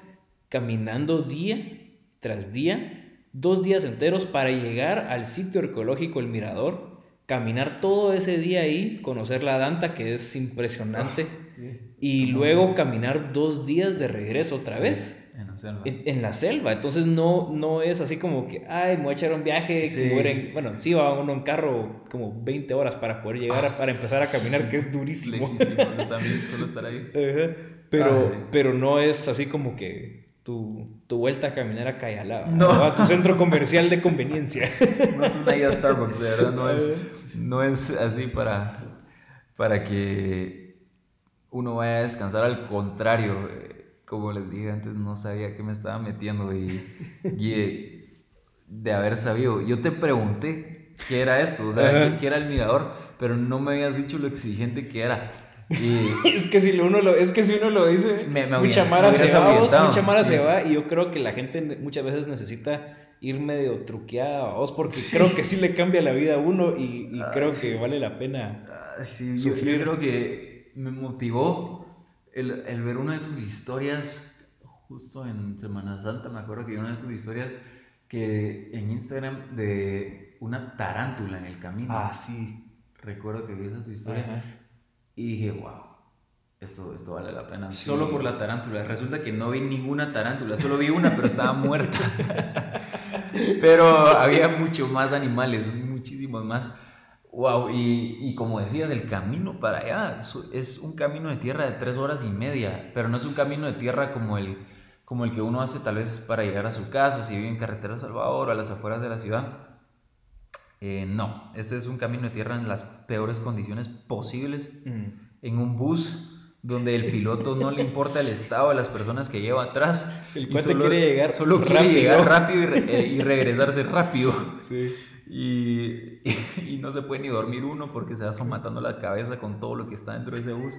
Speaker 1: caminando día tras día, dos días enteros para llegar al sitio arqueológico El Mirador, caminar todo ese día ahí, conocer la Danta, que es impresionante. Y luego caminar dos días de regreso otra
Speaker 3: Sí,
Speaker 1: vez
Speaker 3: En la selva.
Speaker 1: en, en la selva. Entonces no, no es así como que, ay, me voy a echar un viaje,
Speaker 3: Sí.
Speaker 1: en- bueno, sí va uno en carro como 20 horas para poder llegar, a- para empezar a caminar, que es durísimo.
Speaker 3: Lejísimo, yo también suelo estar ahí.
Speaker 1: Ajá. Pero,
Speaker 3: Ay.
Speaker 1: pero no es así como que tu, tu vuelta a caminar a Cayalá,
Speaker 3: No.
Speaker 1: o a tu centro comercial de conveniencia.
Speaker 3: No es una ida a Starbucks, de verdad, no es, no es así para, para que uno vaya a descansar, al contrario, como les dije antes, no sabía qué me estaba metiendo y, y, de haber sabido, yo te pregunté qué era esto, o sea, qué, qué era el mirador, pero no me habías dicho lo exigente que era. Y
Speaker 1: es que si uno lo, es que si uno lo dice,
Speaker 3: Me- me
Speaker 1: mucha mara
Speaker 3: me
Speaker 1: se va, vos, mucha mara
Speaker 3: sí.
Speaker 1: se va y yo creo que la gente muchas veces necesita ir medio truqueada a vos porque
Speaker 3: Sí.
Speaker 1: creo que sí le cambia la vida a uno y, y
Speaker 3: Ay,
Speaker 1: creo
Speaker 3: sí.
Speaker 1: que vale la pena.
Speaker 3: Ay, sí, yo, yo
Speaker 1: Sufrir.
Speaker 3: creo que me motivó el, el ver una de tus historias justo en Semana Santa. Me acuerdo que vi una de tus historias que en Instagram de una tarántula en el camino.
Speaker 1: Ah, sí.
Speaker 3: Recuerdo que vi esa tu historia
Speaker 1: Ajá.
Speaker 3: y dije, wow. Esto, esto vale la pena.
Speaker 1: Sí.
Speaker 3: Solo por la tarántula. Resulta que no vi ninguna tarántula. Solo vi una, pero estaba muerta. pero había mucho más animales, muchísimos más. Wow, y, y como decías, el camino para allá es un camino de tierra de tres horas y media, pero no es un camino de tierra como el, como el que uno hace tal vez para llegar a su casa, si vive en carretera Salvador o a las afueras de la ciudad. Eh, no, este es un camino de tierra en las peores condiciones posibles,
Speaker 1: Mm.
Speaker 3: en un bus donde el piloto no le importa el estado de las personas que lleva atrás.
Speaker 1: El
Speaker 3: y
Speaker 1: cuate quiere llegar
Speaker 3: Solo quiere
Speaker 1: rápido.
Speaker 3: llegar rápido y, re- eh, y regresarse rápido.
Speaker 1: Sí.
Speaker 3: Y, y no se puede ni dormir uno porque se va matando la cabeza con todo lo que está dentro de ese bus.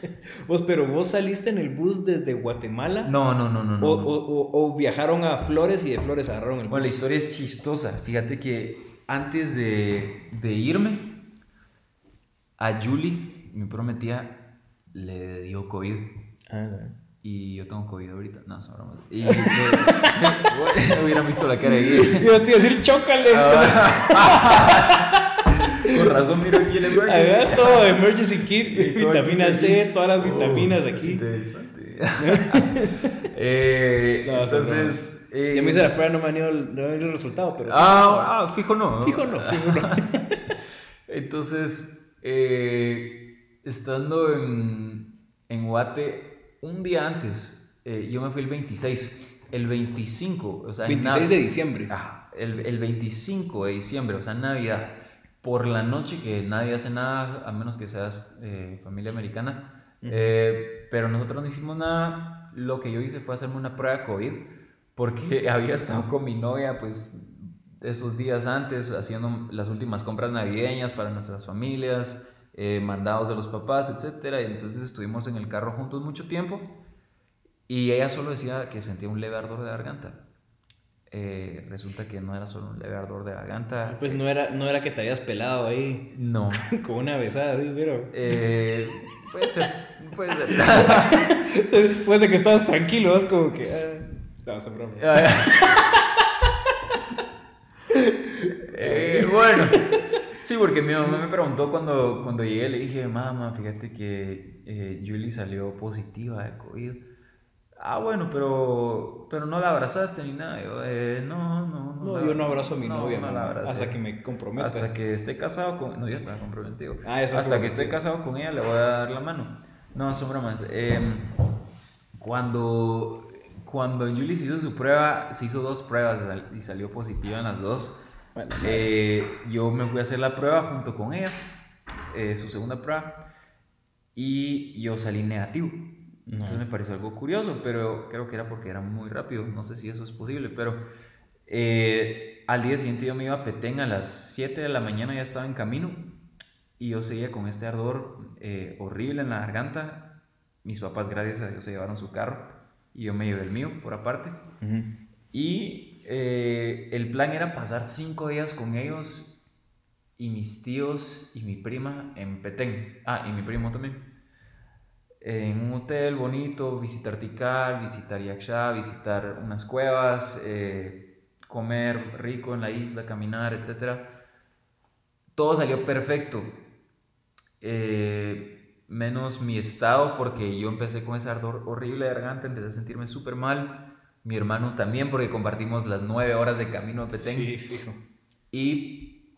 Speaker 1: Vos, pero vos saliste en el bus desde Guatemala
Speaker 3: No, no, no, no. no,
Speaker 1: o,
Speaker 3: no.
Speaker 1: o- o- o viajaron a Flores y de Flores agarraron el bus.
Speaker 3: Bueno, la historia es chistosa. Fíjate que antes de, de irme, a Julie, mi prometida, le dio COVID.
Speaker 1: Ah,
Speaker 3: Y yo tengo COVID ahorita. No, son bromas. Y hubieran visto la cara de
Speaker 1: Yo te iba a decir, chócale.
Speaker 3: Ah. Con razón, miro aquí el emergency.
Speaker 1: Haga todo de emergency kit, vitamina
Speaker 3: aquí,
Speaker 1: C, todas las
Speaker 3: Oh,
Speaker 1: vitaminas aquí.
Speaker 3: Interesante. Eh,
Speaker 1: No,
Speaker 3: entonces. eh,
Speaker 1: ya me hice la prueba, no me han ido el, no me han ido el resultado, pero.
Speaker 3: Ah, ah, fijo no.
Speaker 1: Fijo no, fijo no.
Speaker 3: Entonces, eh, estando en, en Guate, un día antes, eh, yo me fui el 26. El 25, o sea, en
Speaker 1: 26
Speaker 3: Nav-
Speaker 1: de diciembre.
Speaker 3: Ajá, el, el 25 de diciembre, o sea, Navidad, por la noche, que nadie hace nada, a menos que seas eh, familia americana. Eh, pero nosotros no hicimos nada. Lo que yo hice fue hacerme una prueba de COVID, porque había estado con mi novia, pues, esos días antes, haciendo las últimas compras navideñas para nuestras familias, eh, mandados de los papás, etc. Y entonces estuvimos en el carro juntos mucho tiempo. Y ella solo decía que sentía un leve ardor de garganta. Eh, resulta que no era solo un leve ardor de garganta.
Speaker 1: Pues no era, no era que te habías pelado ahí
Speaker 3: No.
Speaker 1: con una besada, sí, pero.
Speaker 3: Eh, puede ser. Puede ser.
Speaker 1: Después de que estabas tranquilo, vas como que. Ah, no, son bromas.
Speaker 3: Eh, bueno. Sí, porque mi mamá me preguntó cuando, cuando llegué, le dije, mamá, fíjate que eh, Julie salió positiva de COVID. Ah, bueno, pero, pero no la abrazaste ni nada. Yo, "Eh, no, no,
Speaker 1: No,
Speaker 3: la-
Speaker 1: yo no abrazo a mi
Speaker 3: no,
Speaker 1: novia,
Speaker 3: no la abracé.
Speaker 1: hasta que me comprometa.
Speaker 3: Hasta que esté casado con... No, yo estaba comprometido.
Speaker 1: Ah,
Speaker 3: Hasta que esté casado con ella le voy a dar la mano. No, son bromas. Em, cuando, cuando Julie se hizo su prueba, se hizo dos pruebas y salió positiva en las dos.
Speaker 1: Bueno,
Speaker 3: Eh, yo me fui a hacer la prueba junto con ella, eh, su segunda prueba, y yo salí negativo. Entonces me pareció algo curioso, pero creo que era porque era muy rápido. No sé si eso es posible, pero eh, al día siguiente yo me iba a Petén a las 7 de la mañana, ya estaba en camino. y yo seguía con este ardor eh, horrible en la garganta. Mis papás, gracias a Dios, se llevaron su carro y yo me llevé el mío por aparte. Y eh, el plan era pasar cinco días con ellos y mis tíos y mi prima en Petén. Ah, y mi primo también. En un hotel bonito, visitar Tikal, visitar Yaksha, visitar unas cuevas, eh, comer rico en la isla, caminar, etc. Todo salió perfecto. Eh, menos mi estado, porque yo empecé con ese ardor horrible de garganta, empecé a sentirme súper mal mi hermano también, porque compartimos las nueve horas de camino a Petén.
Speaker 1: Sí, fijo.
Speaker 3: Y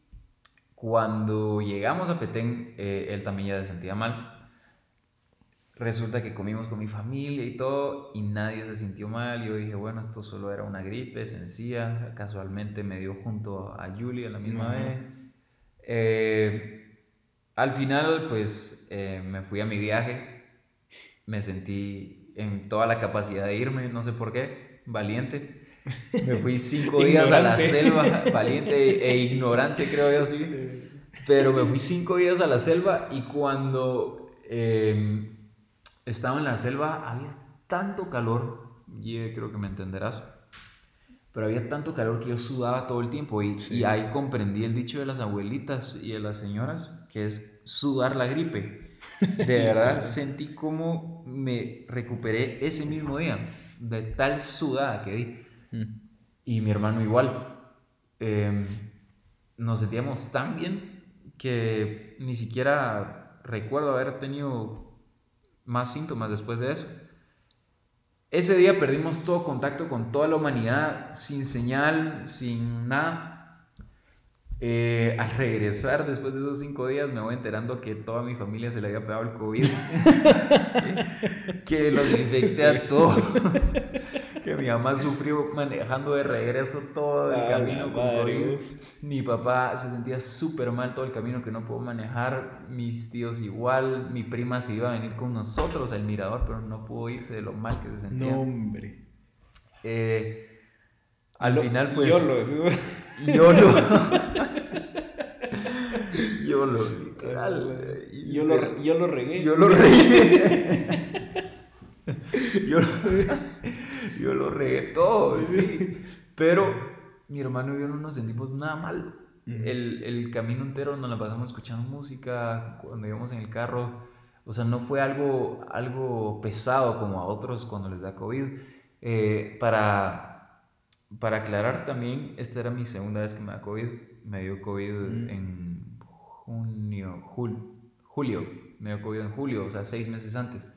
Speaker 3: cuando llegamos a Petén, eh, él también ya se sentía mal. Resulta que comimos con mi familia y todo, y nadie se sintió mal. Yo dije, bueno, esto solo era una gripe sencilla. Casualmente me dio junto a Julie a la misma vez. Eh, al final, pues eh, me fui a mi viaje. Me sentí en toda la capacidad de irme, no sé por qué valiente. Me fui cinco días a la selva, valiente e ignorante, creo yo, sí. Pero me fui cinco días a la selva y cuando em, estaba en la selva había tanto calor, y eh, creo que me entenderás, pero había tanto calor que yo sudaba todo el tiempo y, y ahí comprendí el dicho de las abuelitas y de las señoras, que es sudar la gripe. De verdad sentí como me recuperé ese mismo día de tal sudada que di. Mm. Y mi hermano igual. Em, nos sentíamos tan bien que ni siquiera recuerdo haber tenido más síntomas después de eso. Ese día perdimos todo contacto con toda la humanidad, sin señal, sin nada. Eh, al regresar después de esos cinco días me voy enterando que toda mi familia se le había pegado el COVID, que, los infecté a todos, que mi mamá sufrió manejando de regreso todo el camino con COVID, mi papá se sentía súper mal todo el camino que no pudo manejar, mis tíos igual, mi prima se iba a venir con nosotros al mirador, pero no pudo irse de lo mal que se sentía.
Speaker 1: No, hombre.
Speaker 3: Eh, al final, pues...
Speaker 1: Yo
Speaker 3: lo yo lo, literal.
Speaker 1: Yo lo, yo lo regué.
Speaker 3: Yo lo regué. yo, lo, yo lo regué todo, sí. Pero mi hermano y yo no nos sentimos nada mal. el, el, camino entero nos la pasamos escuchando música, cuando íbamos en el carro. O sea, no fue algo, algo pesado como a otros cuando les da COVID. Eh, para, para aclarar también, esta era mi segunda vez que me da COVID. Me dio COVID en junio, julio, me dio COVID en julio, o sea, seis meses antes.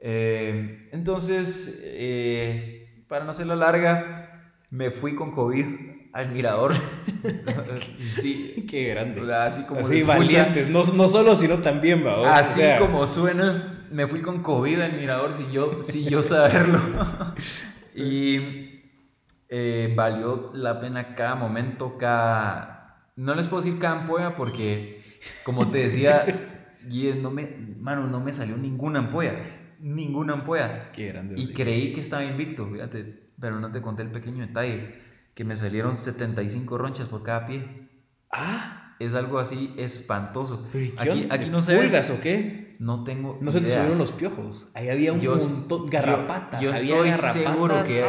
Speaker 3: Eh, entonces, eh, para no hacerlo larga, me fui con COVID al mirador.
Speaker 1: sí. Qué grande.
Speaker 3: O sea, así como
Speaker 1: así valientes, no, no, solo, sino también,
Speaker 3: va. Así como suena, me fui con COVID al mirador sin yo, sin yo saberlo. y eh, valió la pena cada momento, cada no les puedo decir cada porque, como te decía, no me, mano, no me salió ninguna ampolla. Ninguna ampolla.
Speaker 1: Qué grande.
Speaker 3: Y creí que estaba invicto, fíjate. Pero no te conté el pequeño detalle. Que me salieron 75 ronchas por cada pie.
Speaker 1: Ah.
Speaker 3: Es algo así espantoso.
Speaker 1: Aquí, aquí no sé. ¿Pulgas o qué?
Speaker 3: No tengo.
Speaker 1: No se te subieron los piojos. Ahí había un montón. Garrapatas.
Speaker 3: Yo, estoy seguro que,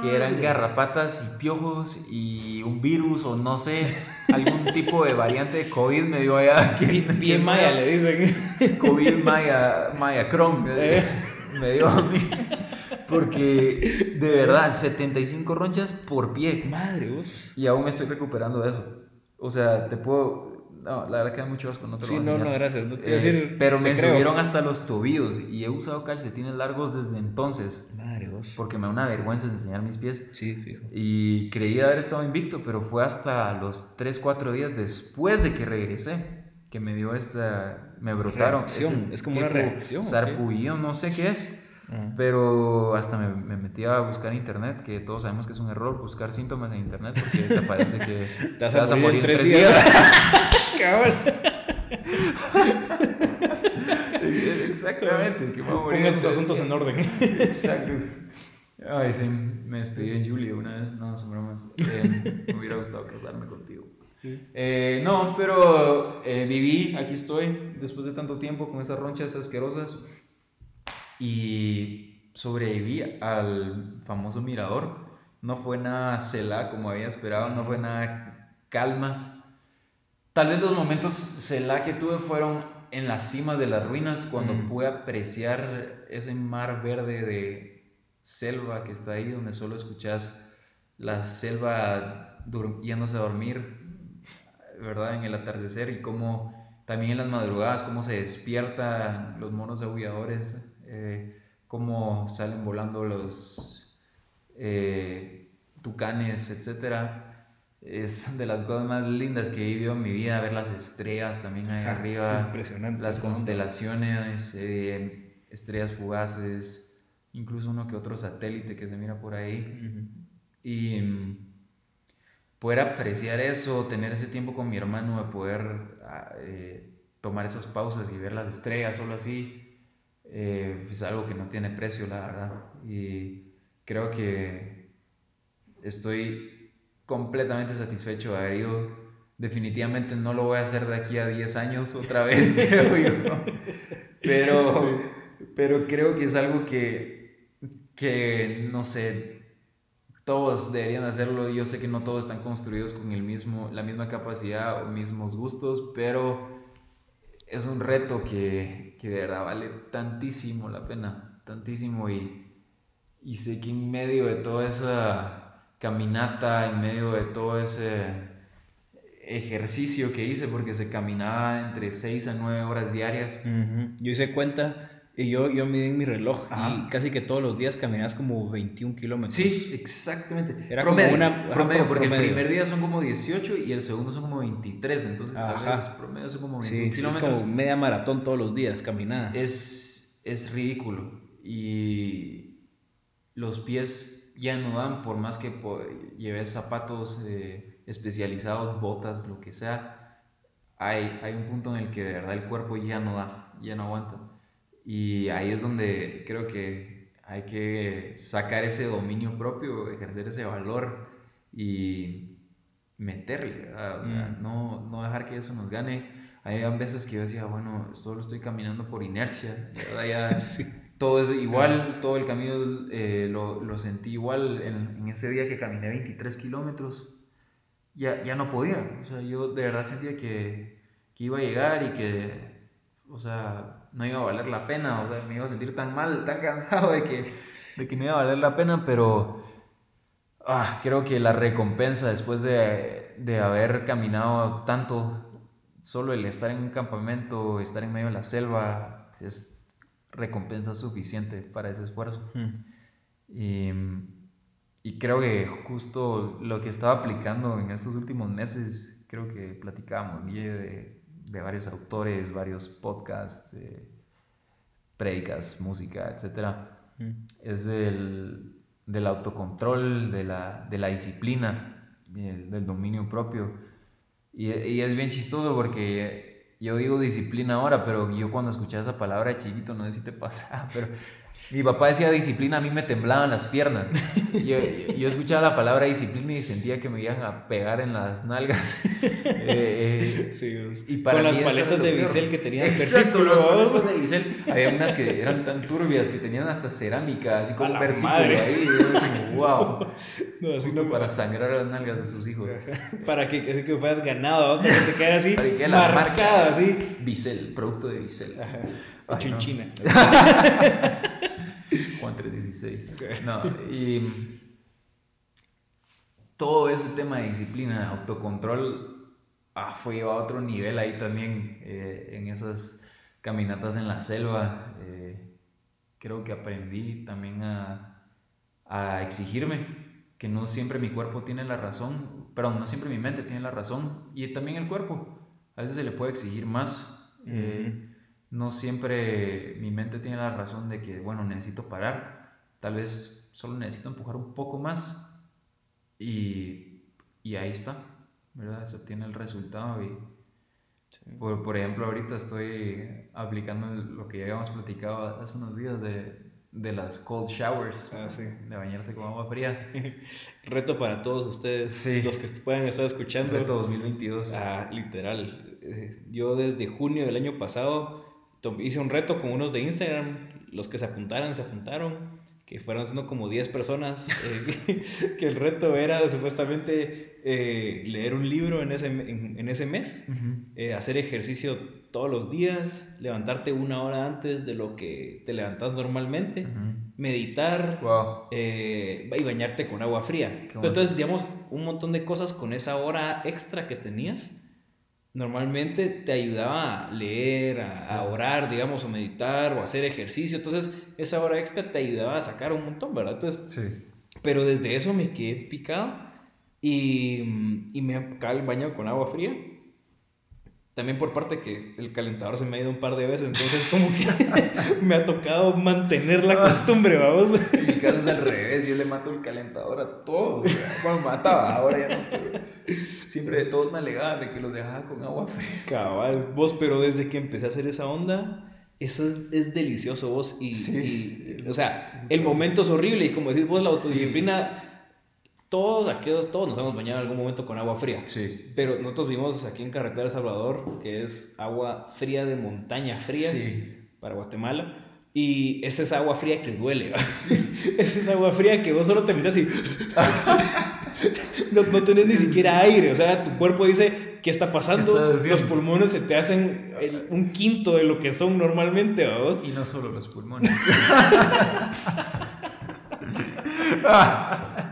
Speaker 3: que eran garrapatas y piojos y un virus o no sé, algún tipo de variante de COVID me dio allá.
Speaker 1: Pie, maya le dicen.
Speaker 3: COVID maya, maya chrome. Eh. Me dio a mí. Porque de verdad, 75 ronchas por pie.
Speaker 1: Madre, vos.
Speaker 3: Y aún me estoy recuperando de eso. O sea, te puedo. No, la verdad que da mucho asco, no te lo
Speaker 1: sí, no, no, gracias. No
Speaker 3: te eh, pero me subieron hasta los tobillos y he usado calcetines largos desde entonces.
Speaker 1: Madre vos.
Speaker 3: Porque me da una vergüenza enseñar mis pies.
Speaker 1: Sí, fijo.
Speaker 3: Y creí haber estado invicto, pero fue hasta los 3, 4 días después de que regresé que me dio esta. Me brotaron.
Speaker 1: Este es como una reacción.
Speaker 3: Sarpullido, no sé qué es. Pero hasta me, me, metí a buscar en internet, que todos sabemos que es un error buscar síntomas en internet porque te parece que
Speaker 1: te vas, a, morir, en tres, días.
Speaker 3: Cabrón. Exactamente, que va a morir.
Speaker 1: Ponga sus asuntos en orden.
Speaker 3: Exacto. Ay, sí, me despedí de Julia una vez, no, son bromas. Eh, me hubiera gustado casarme contigo. Eh, no, pero eh, viví, aquí estoy, después de tanto tiempo con esas ronchas asquerosas. Y sobreviví al famoso mirador. No fue nada celá como había esperado, no fue nada calma. Tal vez los momentos celá que tuve fueron en las cimas de las ruinas, cuando
Speaker 1: Mm.
Speaker 3: pude apreciar ese mar verde de selva que está ahí, donde solo escuchas la selva yéndose a dormir, ¿verdad? En el atardecer y cómo también en las madrugadas, cómo se despiertan los monos aulladores, eh, cómo salen volando los eh, tucanes, etcétera. Es de las cosas más lindas que he vivido en mi vida, ver las estrellas también ahí
Speaker 1: Ajá,
Speaker 3: arriba,
Speaker 1: es impresionante,
Speaker 3: las
Speaker 1: ¿no?
Speaker 3: constelaciones, eh, estrellas fugaces, incluso uno que otro satélite que se mira por ahí. Y mm, poder apreciar eso, tener ese tiempo con mi hermano, de poder ah, eh, tomar esas pausas y ver las estrellas solo así, eh, es algo que no tiene precio, la verdad. Y creo que estoy completamente satisfecho de haber ido. Definitivamente no lo voy a hacer de aquí a 10 años otra vez, creo yo. Pero, pero creo que es algo que, que, no sé, todos deberían hacerlo. Yo sé que no todos están construidos con el mismo, la misma capacidad o mismos gustos, pero es un reto que, que de verdad vale tantísimo la pena, tantísimo. Y, y sé que en medio de toda esa caminata, en medio de todo ese ejercicio que hice, porque se caminaba entre 6 a 9 horas diarias.
Speaker 1: Yo hice cuenta y yo, yo medí en mi reloj y
Speaker 3: Ajá.
Speaker 1: casi que todos los días caminabas como 21 kilómetros.
Speaker 3: Sí, exactamente.
Speaker 1: Era como
Speaker 3: promedio,
Speaker 1: una- ajá,
Speaker 3: promedio, porque
Speaker 1: promedio.
Speaker 3: el primer día son como 18 y el segundo son como 23, entonces tal
Speaker 1: Ajá.
Speaker 3: vez promedio son como 21
Speaker 1: Sí, sí, es
Speaker 3: kilómetros.
Speaker 1: como media maratón todos los días, caminada.
Speaker 3: Es, es ridículo y los pies ya no dan por más que lleves zapatos eh, especializados, botas, lo que sea. Hay, hay un punto en el que de verdad el cuerpo ya no da, ya no aguanta. Y ahí es donde creo que hay que sacar ese dominio propio, ejercer ese valor y meterle, ¿verdad? O sea,
Speaker 1: Mm.
Speaker 3: no, no dejar que eso nos gane. Hay veces que yo decía, bueno, esto lo estoy caminando por inercia, ¿verdad? Ya
Speaker 1: Sí.
Speaker 3: todo es igual, todo el camino eh, lo, lo sentí igual en, en ese día que caminé 23 kilómetros. Ya, ya no podía, o sea, yo de verdad sentía que, que iba a llegar y que, o sea, no iba a valer la pena, o sea, me iba a sentir tan mal, tan cansado de que, de que no iba a valer la pena, pero ah, creo que la recompensa después de, de haber caminado tanto, solo el estar en un campamento, estar en medio de la selva, es recompensa suficiente para ese esfuerzo.
Speaker 1: Mm.
Speaker 3: Y, y creo que justo lo que estaba aplicando en estos últimos meses, creo que platicábamos Guille, de, de varios autores, varios podcasts, eh, prédicas, música, etcétera
Speaker 1: Mm.
Speaker 3: es del, del autocontrol, de la, de la disciplina, del, del dominio propio. Y, y es bien chistoso porque yo digo disciplina ahora, pero yo cuando escuchaba esa palabra de chiquito, no sé si te pasaba, pero mi papá decía disciplina, a mí me temblaban las piernas. Yo, yo escuchaba la palabra disciplina y sentía que me iban a pegar en las nalgas. Eh, eh,
Speaker 1: Sí, pues.
Speaker 3: y para
Speaker 1: Con las paletas de bisel que tenían
Speaker 3: Exacto, las paletas de bisel. Había unas que eran tan turbias que tenían hasta cerámica, así como versículo ahí. como, wow.
Speaker 1: No, así
Speaker 3: Justo
Speaker 1: no
Speaker 3: para sangrar las nalgas de sus hijos.
Speaker 1: Para que, así que fueras ganado, para que te quede así
Speaker 3: Para que quede la
Speaker 1: marcada,
Speaker 3: marca.
Speaker 1: así.
Speaker 3: Bisel, producto de bisel.
Speaker 1: Ajá.
Speaker 3: Ay, no.
Speaker 1: China.
Speaker 3: Juan 316.
Speaker 1: Ok.
Speaker 3: No, y todo ese tema de disciplina, de autocontrol, ah, fue llevado a otro nivel ahí también, eh, en esas caminatas en la selva. eh, creo que aprendí también a, a exigirme, que no siempre mi cuerpo tiene la razón, perdón, no siempre mi mente tiene la razón, y también el cuerpo. A veces se le puede exigir más. eh, no siempre mi mente tiene la razón de que, bueno, necesito parar. Tal vez solo necesito empujar un poco más. Y, y ahí está, ¿verdad? Se obtiene el resultado. Y, por, por ejemplo, ahorita estoy aplicando lo que ya habíamos platicado hace unos días de de las cold showers,
Speaker 1: Ah, sí.
Speaker 3: de bañarse con agua fría.
Speaker 1: Reto para todos ustedes,
Speaker 3: Sí.
Speaker 1: los que puedan estar escuchando.
Speaker 3: Reto 2022.
Speaker 1: Ah, literal. Eh, Yo desde junio del año pasado hice un reto con unos de Instagram. Los que se apuntaran, se apuntaron. Que fueron siendo como 10 personas. eh, que el reto era supuestamente eh, leer un libro en ese, en, en ese mes. Eh, hacer ejercicio todos los días. Levantarte una hora antes de lo que te levantas normalmente. Meditar
Speaker 3: Wow.
Speaker 1: y bañarte con agua fría. Pero entonces, digamos, un montón de cosas con esa hora extra que tenías, normalmente te ayudaba a leer, a, a
Speaker 3: Sí.
Speaker 1: orar, digamos, o meditar, o hacer ejercicio. Entonces, esa hora extra te ayudaba a sacar un montón, ¿verdad? Entonces,
Speaker 3: Sí.
Speaker 1: pero desde eso me quedé picado y, y me acaba el baño con agua fría. También por parte que el calentador se me ha ido un par de veces, entonces como que me ha tocado mantener la costumbre, vamos.
Speaker 3: En mi caso es al revés, yo le mato el calentador a todos. Bueno, mataba, ahora ya no, pero siempre de todos me alegaban de que los dejaba con agua fría.
Speaker 1: Cabal, vos, pero desde que empecé a hacer esa onda, eso es, es delicioso vos. Y,
Speaker 3: Sí.
Speaker 1: y, o sea, el momento es horrible y como decís vos, la autodisciplina, todos aquellos, todos nos hemos bañado en algún momento con agua fría.
Speaker 3: Sí.
Speaker 1: Pero nosotros vivimos aquí en Carretera El Salvador, que es agua fría de montaña fría
Speaker 3: Sí.
Speaker 1: para Guatemala. Y esa es agua fría que duele. Esa es agua fría que vos solo te miras y. no, no tenés ni siquiera aire. O sea, tu cuerpo dice: ¿Qué está pasando?
Speaker 3: ¿Qué?
Speaker 1: Los pulmones se te hacen el- un quinto de lo que son normalmente, vamos.
Speaker 3: Y no solo los pulmones.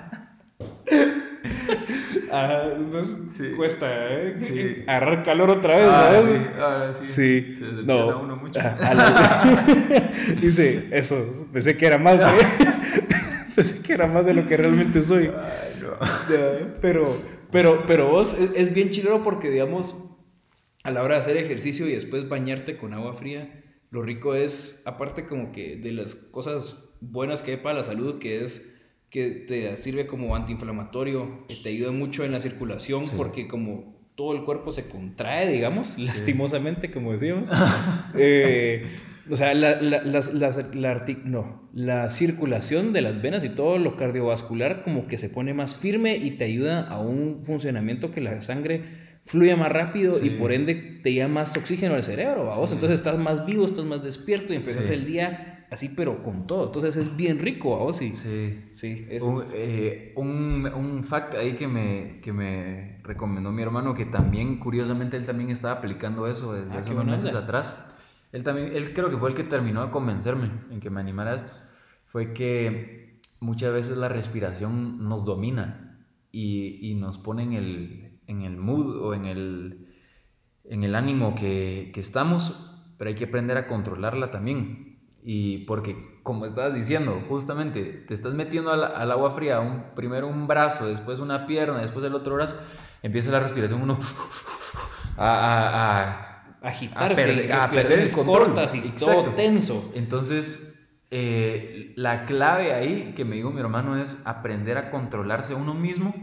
Speaker 1: Ah, entonces
Speaker 3: Sí.
Speaker 1: cuesta, ¿eh?
Speaker 3: Sí.
Speaker 1: Agarrar calor otra vez,
Speaker 3: Ah,
Speaker 1: ¿sabes?
Speaker 3: sí, ahora sí.
Speaker 1: Sí.
Speaker 3: Se
Speaker 1: No.
Speaker 3: uno mucho.
Speaker 1: La- Dice, eso, pensé que era más de... pensé que era más de lo que realmente soy.
Speaker 3: Ay, no.
Speaker 1: Ya, Pero, pero, pero vos es, es bien chilero porque, digamos, a la hora de hacer ejercicio y después bañarte con agua fría, lo rico es, aparte como que de las cosas buenas que hay para la salud, que es que te sirve como antiinflamatorio, que te ayuda mucho en la circulación
Speaker 3: Sí.
Speaker 1: porque como todo el cuerpo se contrae, digamos, lastimosamente, como decíamos. eh, o sea, la, la, las- las- la no, la circulación de las venas y todo lo cardiovascular como que se pone más firme y te ayuda a un funcionamiento que la sangre fluya más rápido y por ende te lleva más oxígeno al cerebro, ¿vamos?
Speaker 3: Sí.
Speaker 1: Entonces estás más vivo, estás más despierto y empiezas
Speaker 3: Sí.
Speaker 1: el día así, pero con todo. Entonces es bien rico, ¿vamos? Sí.
Speaker 3: Sí.
Speaker 1: Sí, es-
Speaker 3: Un, eh, un, un fact ahí que me, que me recomendó mi hermano, que también, curiosamente, él también estaba aplicando eso desde
Speaker 1: Ah,
Speaker 3: hace unos meses
Speaker 1: onda.
Speaker 3: atrás. Él también, él creo que fue el que terminó de convencerme en que me animara a esto. Fue que muchas veces la respiración nos domina y, y nos pone en el, en el mood o en el, en el ánimo que, que estamos, pero hay que aprender a controlarla también. Y porque, como estabas diciendo, justamente te estás metiendo al, al agua fría, un, primero un brazo, después una pierna, después el otro brazo, empieza la respiración uno a, a- a-
Speaker 1: agitarse,
Speaker 3: a perder-
Speaker 1: y
Speaker 3: a perder el control.
Speaker 1: cortas y
Speaker 3: Exacto.
Speaker 1: todo tenso.
Speaker 3: Entonces, eh, la clave ahí que me dijo mi hermano es aprender a controlarse a uno mismo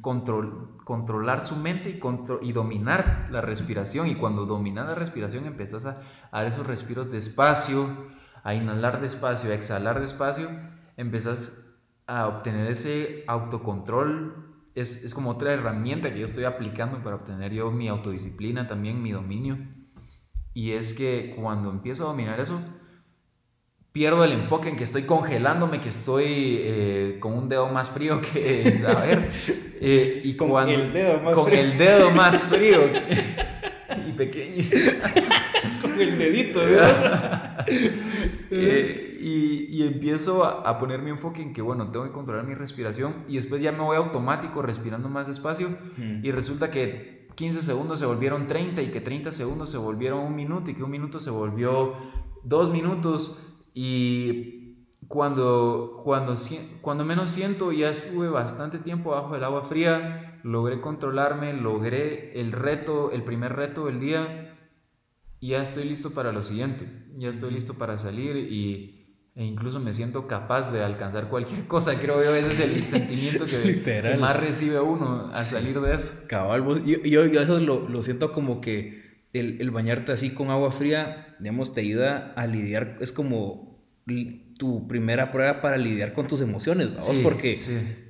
Speaker 3: control, controlar su mente y, contro- y dominar la respiración. Y cuando dominas la respiración empezás a, a dar esos respiros despacio, a inhalar despacio, a exhalar despacio, empezás a obtener ese autocontrol. Es, es como otra herramienta que yo estoy aplicando para obtener yo mi autodisciplina, también mi dominio. Y es que cuando empiezo a dominar eso, pierdo el enfoque en que estoy congelándome, que estoy eh, con un dedo más frío que saber. Eh, y
Speaker 1: Con
Speaker 3: cuando,
Speaker 1: el dedo más
Speaker 3: con
Speaker 1: frío.
Speaker 3: el dedo más frío y pequeño.
Speaker 1: Con el dedito, ¿verdad?
Speaker 3: Eh, y, y empiezo a, a poner mi enfoque en que, bueno, tengo que controlar mi respiración y después ya me voy automático respirando más despacio. Y resulta que 15 segundos se volvieron 30 y que 30 segundos se volvieron un minuto y que un minuto se volvió dos minutos. Y cuando, cuando, cuando menos siento ya estuve bastante tiempo bajo el agua fría, logré controlarme, logré el reto, el primer reto del día y ya estoy listo para lo siguiente, ya estoy listo para salir y, e incluso me siento capaz de alcanzar cualquier cosa, creo yo, ese es el sentimiento que, más recibe uno al salir de eso.
Speaker 1: Cabal, vos- yo, yo, yo eso lo, lo siento como que el, el bañarte así con agua fría, digamos, te ayuda a lidiar, es como tu primera prueba para lidiar con tus emociones, vamos, porque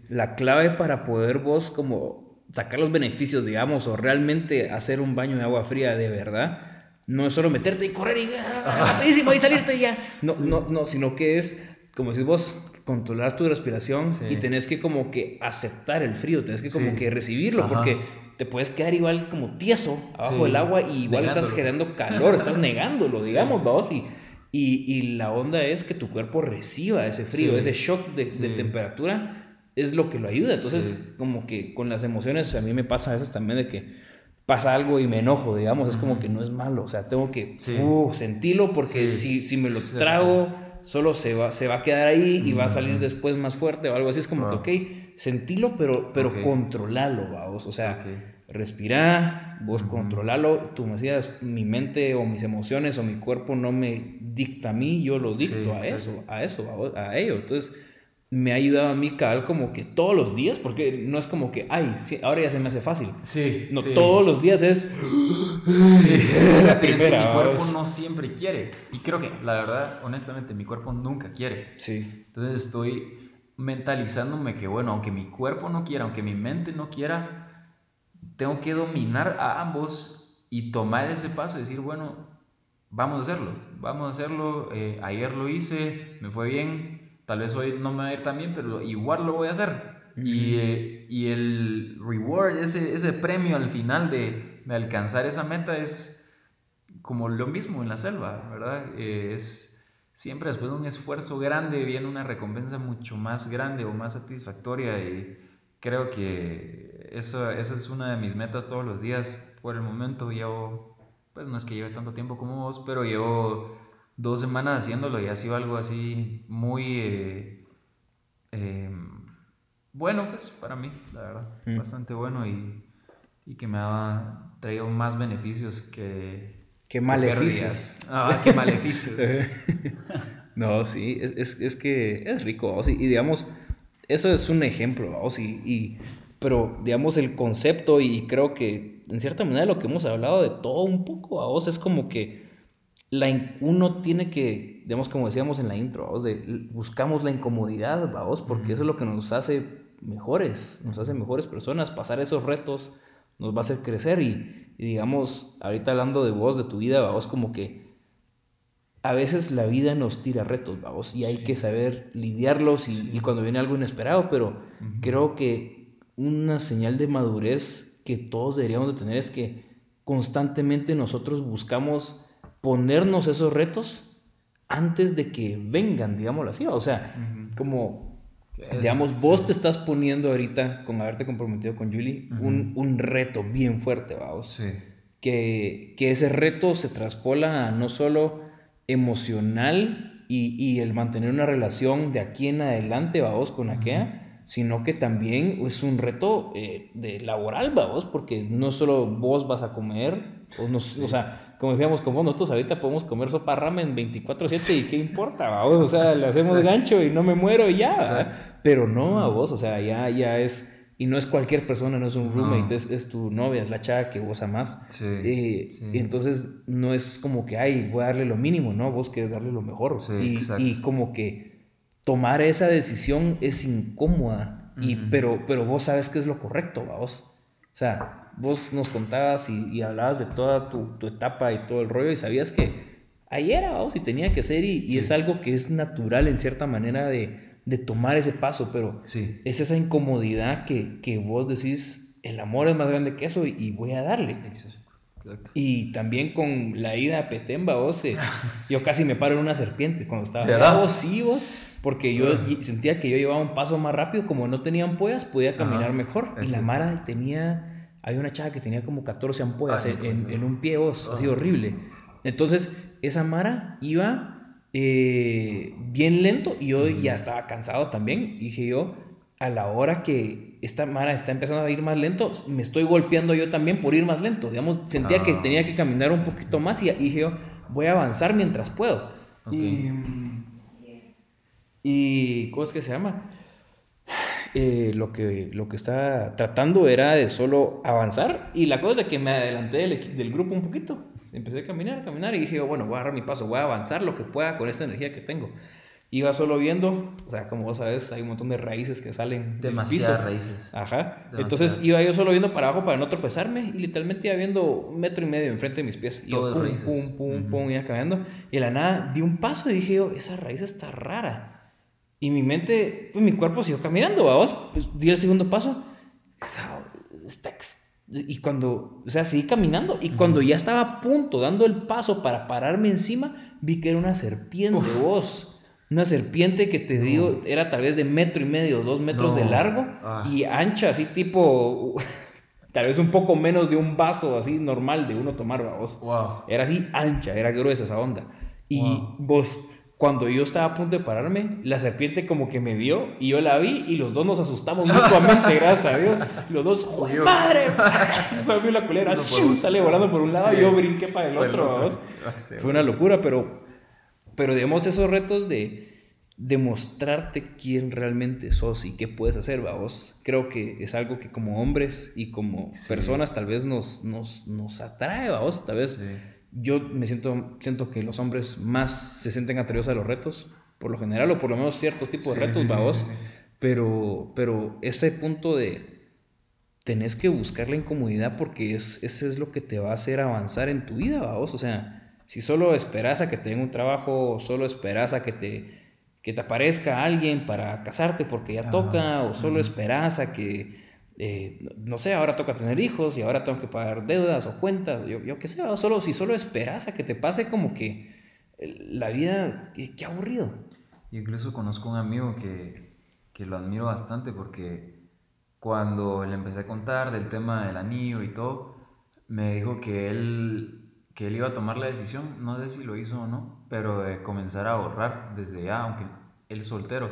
Speaker 1: la clave para poder vos como sacar los beneficios, digamos, o realmente hacer un baño de agua fría de verdad, no es solo meterte y correr y ah, rapidísimo y salirte ya. No, no, no, sino que es, como si vos controlar tu respiración y tenés que como que aceptar el frío, tenés que como que recibirlo, porque te puedes quedar igual como tieso abajo del agua y igual estás generando calor, estás negándolo, digamos, vamos, y, y, la onda es que tu cuerpo reciba ese frío, ese shock de, de, temperatura, es lo que lo ayuda. Entonces, como que con las emociones, a mí me pasa a veces también de que pasa algo y me enojo, digamos, es como que no es malo, o sea, tengo que uh, sentirlo porque si, si me lo trago, solo se va, se va a quedar ahí y va a salir después más fuerte o algo así, es como que, ok, sentirlo, pero, pero controlalo, vamos. O sea, respirar, vos controlalo. Tú me decías, mi mente o mis emociones o mi cuerpo no me dicta a mí, yo lo dicto a eso, a eso, a, ello. Entonces, me ha ayudado a mí cabal como que todos los días, porque no es como que, ay, ahora ya se me hace fácil.
Speaker 3: Sí.
Speaker 1: No, todos los días es...
Speaker 3: Esa primera, mi cuerpo no siempre quiere. Y creo que, la verdad, honestamente, mi cuerpo nunca quiere.
Speaker 1: Sí.
Speaker 3: Entonces estoy mentalizándome que, bueno, aunque mi cuerpo no quiera, aunque mi mente no quiera, tengo que dominar a ambos y tomar ese paso y decir, bueno, vamos a hacerlo, vamos a hacerlo, eh, ayer lo hice, me fue bien, tal vez hoy no me va a ir tan bien, pero igual lo voy a hacer. y, eh, y, el reward, ese, ese premio al final de, de, alcanzar esa meta es como lo mismo en la selva, ¿verdad? Eh, es siempre después de un esfuerzo grande viene una recompensa mucho más grande o más satisfactoria y creo que eso, esa es una de mis metas todos los días. Por el momento llevo, pues no es que lleve tanto tiempo como vos, pero llevo dos semanas haciéndolo y ha sido algo así muy eh, em, bueno, pues para mí, la verdad, mm. bastante bueno y, y que me ha traído más beneficios que
Speaker 1: Qué maleficios.
Speaker 3: Ah, qué maleficios.
Speaker 1: no, sí, es, es, que es rico, vamos, y, digamos, eso es un ejemplo, vamos, y, y, pero digamos el concepto y creo que en cierta manera lo que hemos hablado de todo un poco, vos es como que la, uno tiene que, digamos, como decíamos en la intro, de, buscamos la incomodidad, vamos, porque eso es lo que nos hace mejores, nos hace mejores personas, pasar esos retos nos va a hacer crecer y, y digamos, ahorita hablando de vos, de tu vida, vamos, como que a veces la vida nos tira retos, vamos, y hay que saber lidiarlos y, cuando viene algo inesperado, pero creo que una señal de madurez que todos deberíamos de tener es que constantemente nosotros buscamos ponernos esos retos antes de que vengan, digámoslo así, o sea, como Digamos, vos te estás poniendo ahorita, con haberte comprometido con Julie, un, un, reto bien fuerte, vamos.
Speaker 3: Sí.
Speaker 1: Que, que, ese reto se traspola a no solo emocional y, y, el mantener una relación de aquí en adelante, vamos, con aquella, sino que también es un reto eh, de laboral, vamos, porque no solo vos vas a comer, o, no, o sea, como decíamos, como nosotros ahorita podemos comer sopa ramen 24/7 y qué importa, vamos, o sea, le hacemos gancho y no me muero y ya, pero no a vos, o sea, ya, ya es, y no es cualquier persona, no es un roommate, es, es, tu novia, es la chava que vos amás.
Speaker 3: Sí,
Speaker 1: eh, Y entonces no es como que, ay, voy a darle lo mínimo, ¿no? Vos quieres darle lo mejor. y, y, como que tomar esa decisión es incómoda, y, pero, pero vos sabes que es lo correcto, vos. O sea, vos nos contabas y, hablabas de toda tu, etapa y todo el rollo y sabías que ahí era, vamos, y tenía que ser y, es algo que es natural en cierta manera de, de tomar ese paso, pero
Speaker 3: sí.
Speaker 1: es esa incomodidad que, que, vos decís, el amor es más grande que eso y, voy a darle. Y también con la ida a Petemba, vos, eh, yo casi me paro en una serpiente cuando estaba. Vos, sí, vos, porque yo sentía que yo llevaba un paso más rápido, como no tenían ampollas, podía caminar mejor. Y la Mara tenía hay una chava que tenía como 14 ampollas en, un pie, vos, así ah. horrible. Entonces, esa Mara iba eh, bien lento y yo ya estaba cansado también. Dije yo, a la hora que esta Mara está empezando a ir más lento, me estoy golpeando yo también por ir más lento. Digamos, sentía que ah. tenía que caminar un poquito más y, dije yo, voy a avanzar mientras puedo. Y, y, ¿cómo es que se llama? Eh, lo, que, lo que estaba tratando era de solo avanzar y la cosa es que me adelanté del, del grupo un poquito. Empecé a caminar, a caminar y dije, bueno, voy a agarrar mi paso, voy a avanzar lo que pueda con esta energía que tengo. Iba solo viendo, o sea, como vos sabes, hay un montón de raíces que salen.
Speaker 3: Demasiadas raíces.
Speaker 1: Ajá. Entonces iba yo solo viendo para abajo para no tropezarme y literalmente iba viendo un metro y medio enfrente de mis pies. Y
Speaker 3: Todo
Speaker 1: pum,
Speaker 3: raíces.
Speaker 1: pum, pum, pum, iba cayendo. Y de la nada di un paso y dije yo, esa raíz está rara. Y mi mente, pues mi cuerpo siguió caminando, vamos. Pues di el segundo paso. Y cuando, o sea, seguí caminando. Y cuando ya estaba a punto, dando el paso para pararme encima, vi que era una serpiente, vos. Una serpiente que te digo, era tal vez de metro y medio, dos metros de
Speaker 3: No.
Speaker 1: largo
Speaker 3: Ah.
Speaker 1: y ancha, así tipo, tal vez un poco menos de un vaso así normal de uno tomar, vos.
Speaker 3: Wow.
Speaker 1: Era así ancha, era gruesa esa onda. Y
Speaker 3: Wow.
Speaker 1: vos, cuando yo estaba a punto de pararme, la serpiente como que me vio y yo la vi y los dos nos asustamos mutuamente, gracias a Dios. Los dos, ¡Joder, madre! Salió la culera,
Speaker 3: No
Speaker 1: sale volando por un lado
Speaker 3: Sí.
Speaker 1: y yo brinqué para el
Speaker 3: el
Speaker 1: otro, vamos.
Speaker 3: Ah.
Speaker 1: Fue una locura, pero, pero digamos esos retos de demostrarte quién realmente sos y qué puedes hacer, vamos. Creo que es algo que como hombres y como
Speaker 3: Sí.
Speaker 1: personas tal vez nos, nos, nos atrae, vamos. Tal vez
Speaker 3: Sí.
Speaker 1: Yo me siento, siento que los hombres más se sienten atraídos a los retos, por lo general, o por lo menos ciertos tipos de retos,
Speaker 3: sí.
Speaker 1: Pero, pero ese punto de tenés que buscar la incomodidad porque es, ese es lo que te va a hacer avanzar en tu vida, vamos. O sea, si solo esperas a que te den un trabajo, o solo esperas a que te, que te aparezca alguien para casarte porque ya
Speaker 3: Ajá,
Speaker 1: toca, o solo esperas a que, eh, no- sé, ahora toca tener hijos y ahora tengo que pagar deudas o cuentas, yo, yo qué sé, solo, si solo esperas a que te pase como que eh, la vida, qué, aburrido.
Speaker 3: Yo incluso conozco un amigo que, que lo admiro bastante porque cuando le empecé a contar del tema del anillo y todo, me dijo que él, que él iba a tomar la decisión, no sé si lo hizo o no, pero de comenzar a ahorrar desde ya, aunque él es soltero,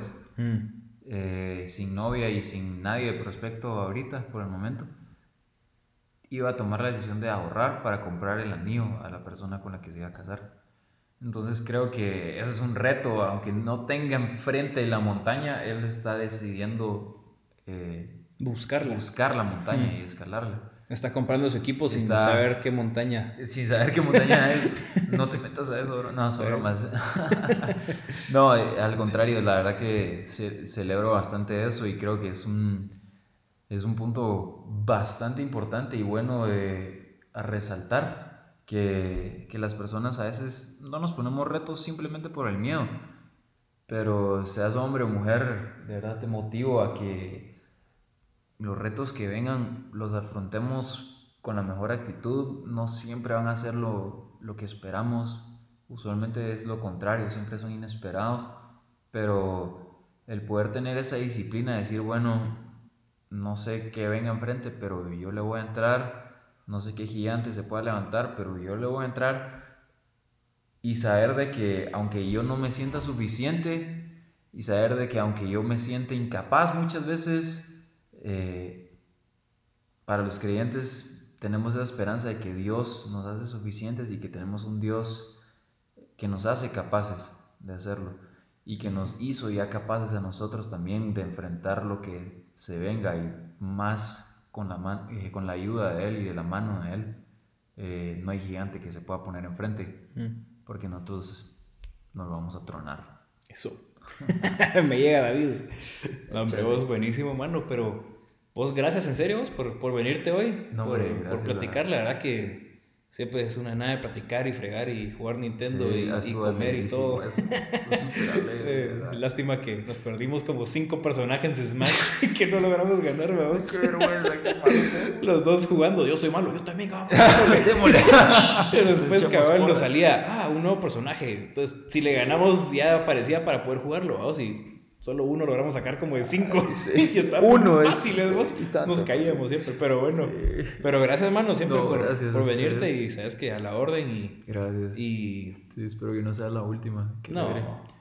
Speaker 3: eh, sin novia y sin nadie de prospecto ahorita por el momento, iba a tomar la decisión de ahorrar para comprar el anillo a la persona con la que se iba a casar. Entonces creo que ese es un reto, aunque no tenga enfrente la montaña, él está decidiendo eh,
Speaker 1: Buscarla.
Speaker 3: buscar la montaña
Speaker 1: Mm.
Speaker 3: y escalarla.
Speaker 1: Está comprando su equipo sin
Speaker 3: Está-
Speaker 1: saber qué montaña.
Speaker 3: Sin saber qué montaña es, no te metas a eso, bro. No, son bromas. no, eh, al contrario, la verdad que ce- celebro bastante eso y creo que es un, es un punto bastante importante y bueno de- a resaltar que, que las personas a veces no nos ponemos retos simplemente por el miedo. Pero seas hombre o mujer, de verdad te motivo a que los retos que vengan los afrontemos con la mejor actitud. No siempre van a ser lo, lo que esperamos. Usualmente es lo contrario, siempre son inesperados. Pero el poder tener esa disciplina de decir, bueno, no sé qué venga enfrente, pero yo le voy a entrar. No sé qué gigante se pueda levantar, pero yo le voy a entrar y saber de que aunque yo no me sienta suficiente y saber de que aunque yo me sienta incapaz muchas veces, eh, para los creyentes tenemos esa esperanza de que Dios nos hace suficientes y que tenemos un Dios que nos hace capaces de hacerlo y que nos hizo ya capaces a nosotros también de enfrentar lo que se venga y más con la, man- eh, con la ayuda de Él y de la mano de Él. eh, no hay gigante que se pueda poner enfrente porque nosotros nos vamos a tronar.
Speaker 1: Eso. Me llega David. No, hombre, vos buenísimo, mano, pero vos gracias en serio vos, por, por venirte hoy.
Speaker 3: No,
Speaker 1: por,
Speaker 3: hombre,
Speaker 1: por
Speaker 3: gracias,
Speaker 1: platicar, la verdad que siempre es una nada de platicar y fregar y jugar Nintendo
Speaker 3: Sí,
Speaker 1: y- comer y todo.
Speaker 3: alegre,
Speaker 1: Eh, lástima que nos perdimos como cinco personajes en Smash que no logramos ganar, vamos.
Speaker 3: Qué vergüenza, qué malo.
Speaker 1: Los dos jugando, yo soy malo, yo también, cabrón.
Speaker 3: Démosle.
Speaker 1: Pero después cabal nos salía, ah, un nuevo personaje. Entonces, si le ganamos, ya aparecía para poder jugarlo, vamos. Y solo uno logramos sacar como de cinco.
Speaker 3: Sí.
Speaker 1: y estaba
Speaker 3: Uno
Speaker 1: muy
Speaker 3: es.
Speaker 1: Nos caíamos siempre, pero bueno.
Speaker 3: Sí.
Speaker 1: Pero gracias, hermano, siempre
Speaker 3: No,
Speaker 1: por,
Speaker 3: gracias
Speaker 1: por venirte y sabes que a la orden y.
Speaker 3: Gracias.
Speaker 1: y
Speaker 3: Sí, espero que no sea la última. Qué
Speaker 1: no,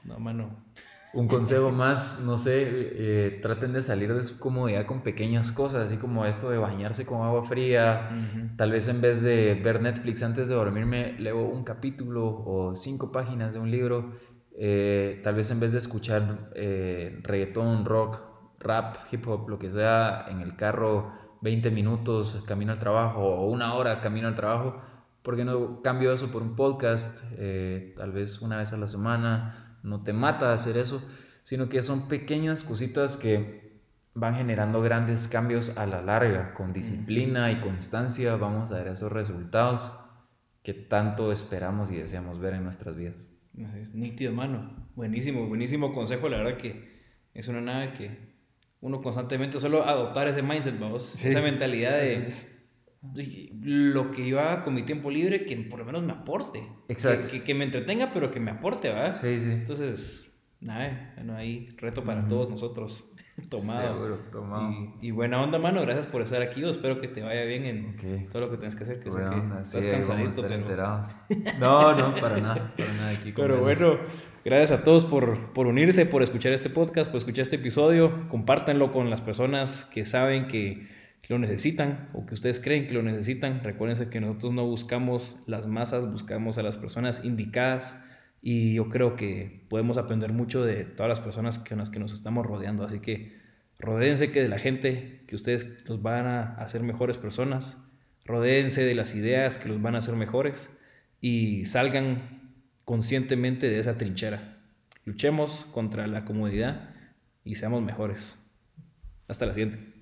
Speaker 1: no, mano.
Speaker 3: Un consejo más, no sé, eh, traten de salir de su comodidad con pequeñas cosas, así como esto de bañarse con agua fría.
Speaker 1: Ujú.
Speaker 3: Tal vez en vez de ver Netflix antes de dormirme, leo un capítulo o cinco páginas de un libro. Eh, tal vez en vez de escuchar eh, reggaetón, rock, rap, hip hop, lo que sea, en el carro 20 minutos camino al trabajo o una hora camino al trabajo, ¿por qué no cambio eso por un podcast? Eh, tal vez una vez a la semana, no te mata hacer eso, sino que son pequeñas cositas que van generando grandes cambios a la larga. Con disciplina y constancia vamos a ver esos resultados que tanto esperamos y deseamos ver en nuestras vidas.
Speaker 1: Nítido, hermano. Buenísimo, buenísimo consejo. La verdad que es una nada que uno constantemente solo adoptar ese mindset, vamos. Esa mentalidad de lo que yo haga con mi tiempo libre, que por lo menos me aporte.
Speaker 3: Exacto.
Speaker 1: Que, que, me entretenga, pero que me aporte, ¿verdad?
Speaker 3: Sí, sí.
Speaker 1: Entonces, nada, bueno, ahí reto para todos nosotros. Tomado.
Speaker 3: Seguro, tomado.
Speaker 1: Y, buena onda, mano. Gracias por estar aquí. Yo espero que te vaya bien en todo lo que tienes que hacer. Que
Speaker 3: buena
Speaker 1: sé
Speaker 3: onda.
Speaker 1: estás
Speaker 3: sí,
Speaker 1: cansadito,
Speaker 3: pero...
Speaker 1: enterados.
Speaker 3: No, no, para nada. Para nada aquí.
Speaker 1: Pero bueno, gracias a todos por, por unirse, por escuchar este podcast, por escuchar este episodio. Compártanlo con las personas que saben que lo necesitan o que ustedes creen que lo necesitan. Recuérdense que nosotros no buscamos las masas, buscamos a las personas indicadas y yo creo que podemos aprender mucho de todas las personas con las que nos estamos rodeando. Así que rodéense que de la gente que ustedes los van a hacer mejores personas. Rodéense de las ideas que los van a hacer mejores y salgan conscientemente de esa trinchera. Luchemos contra la comodidad y seamos mejores. Hasta la siguiente.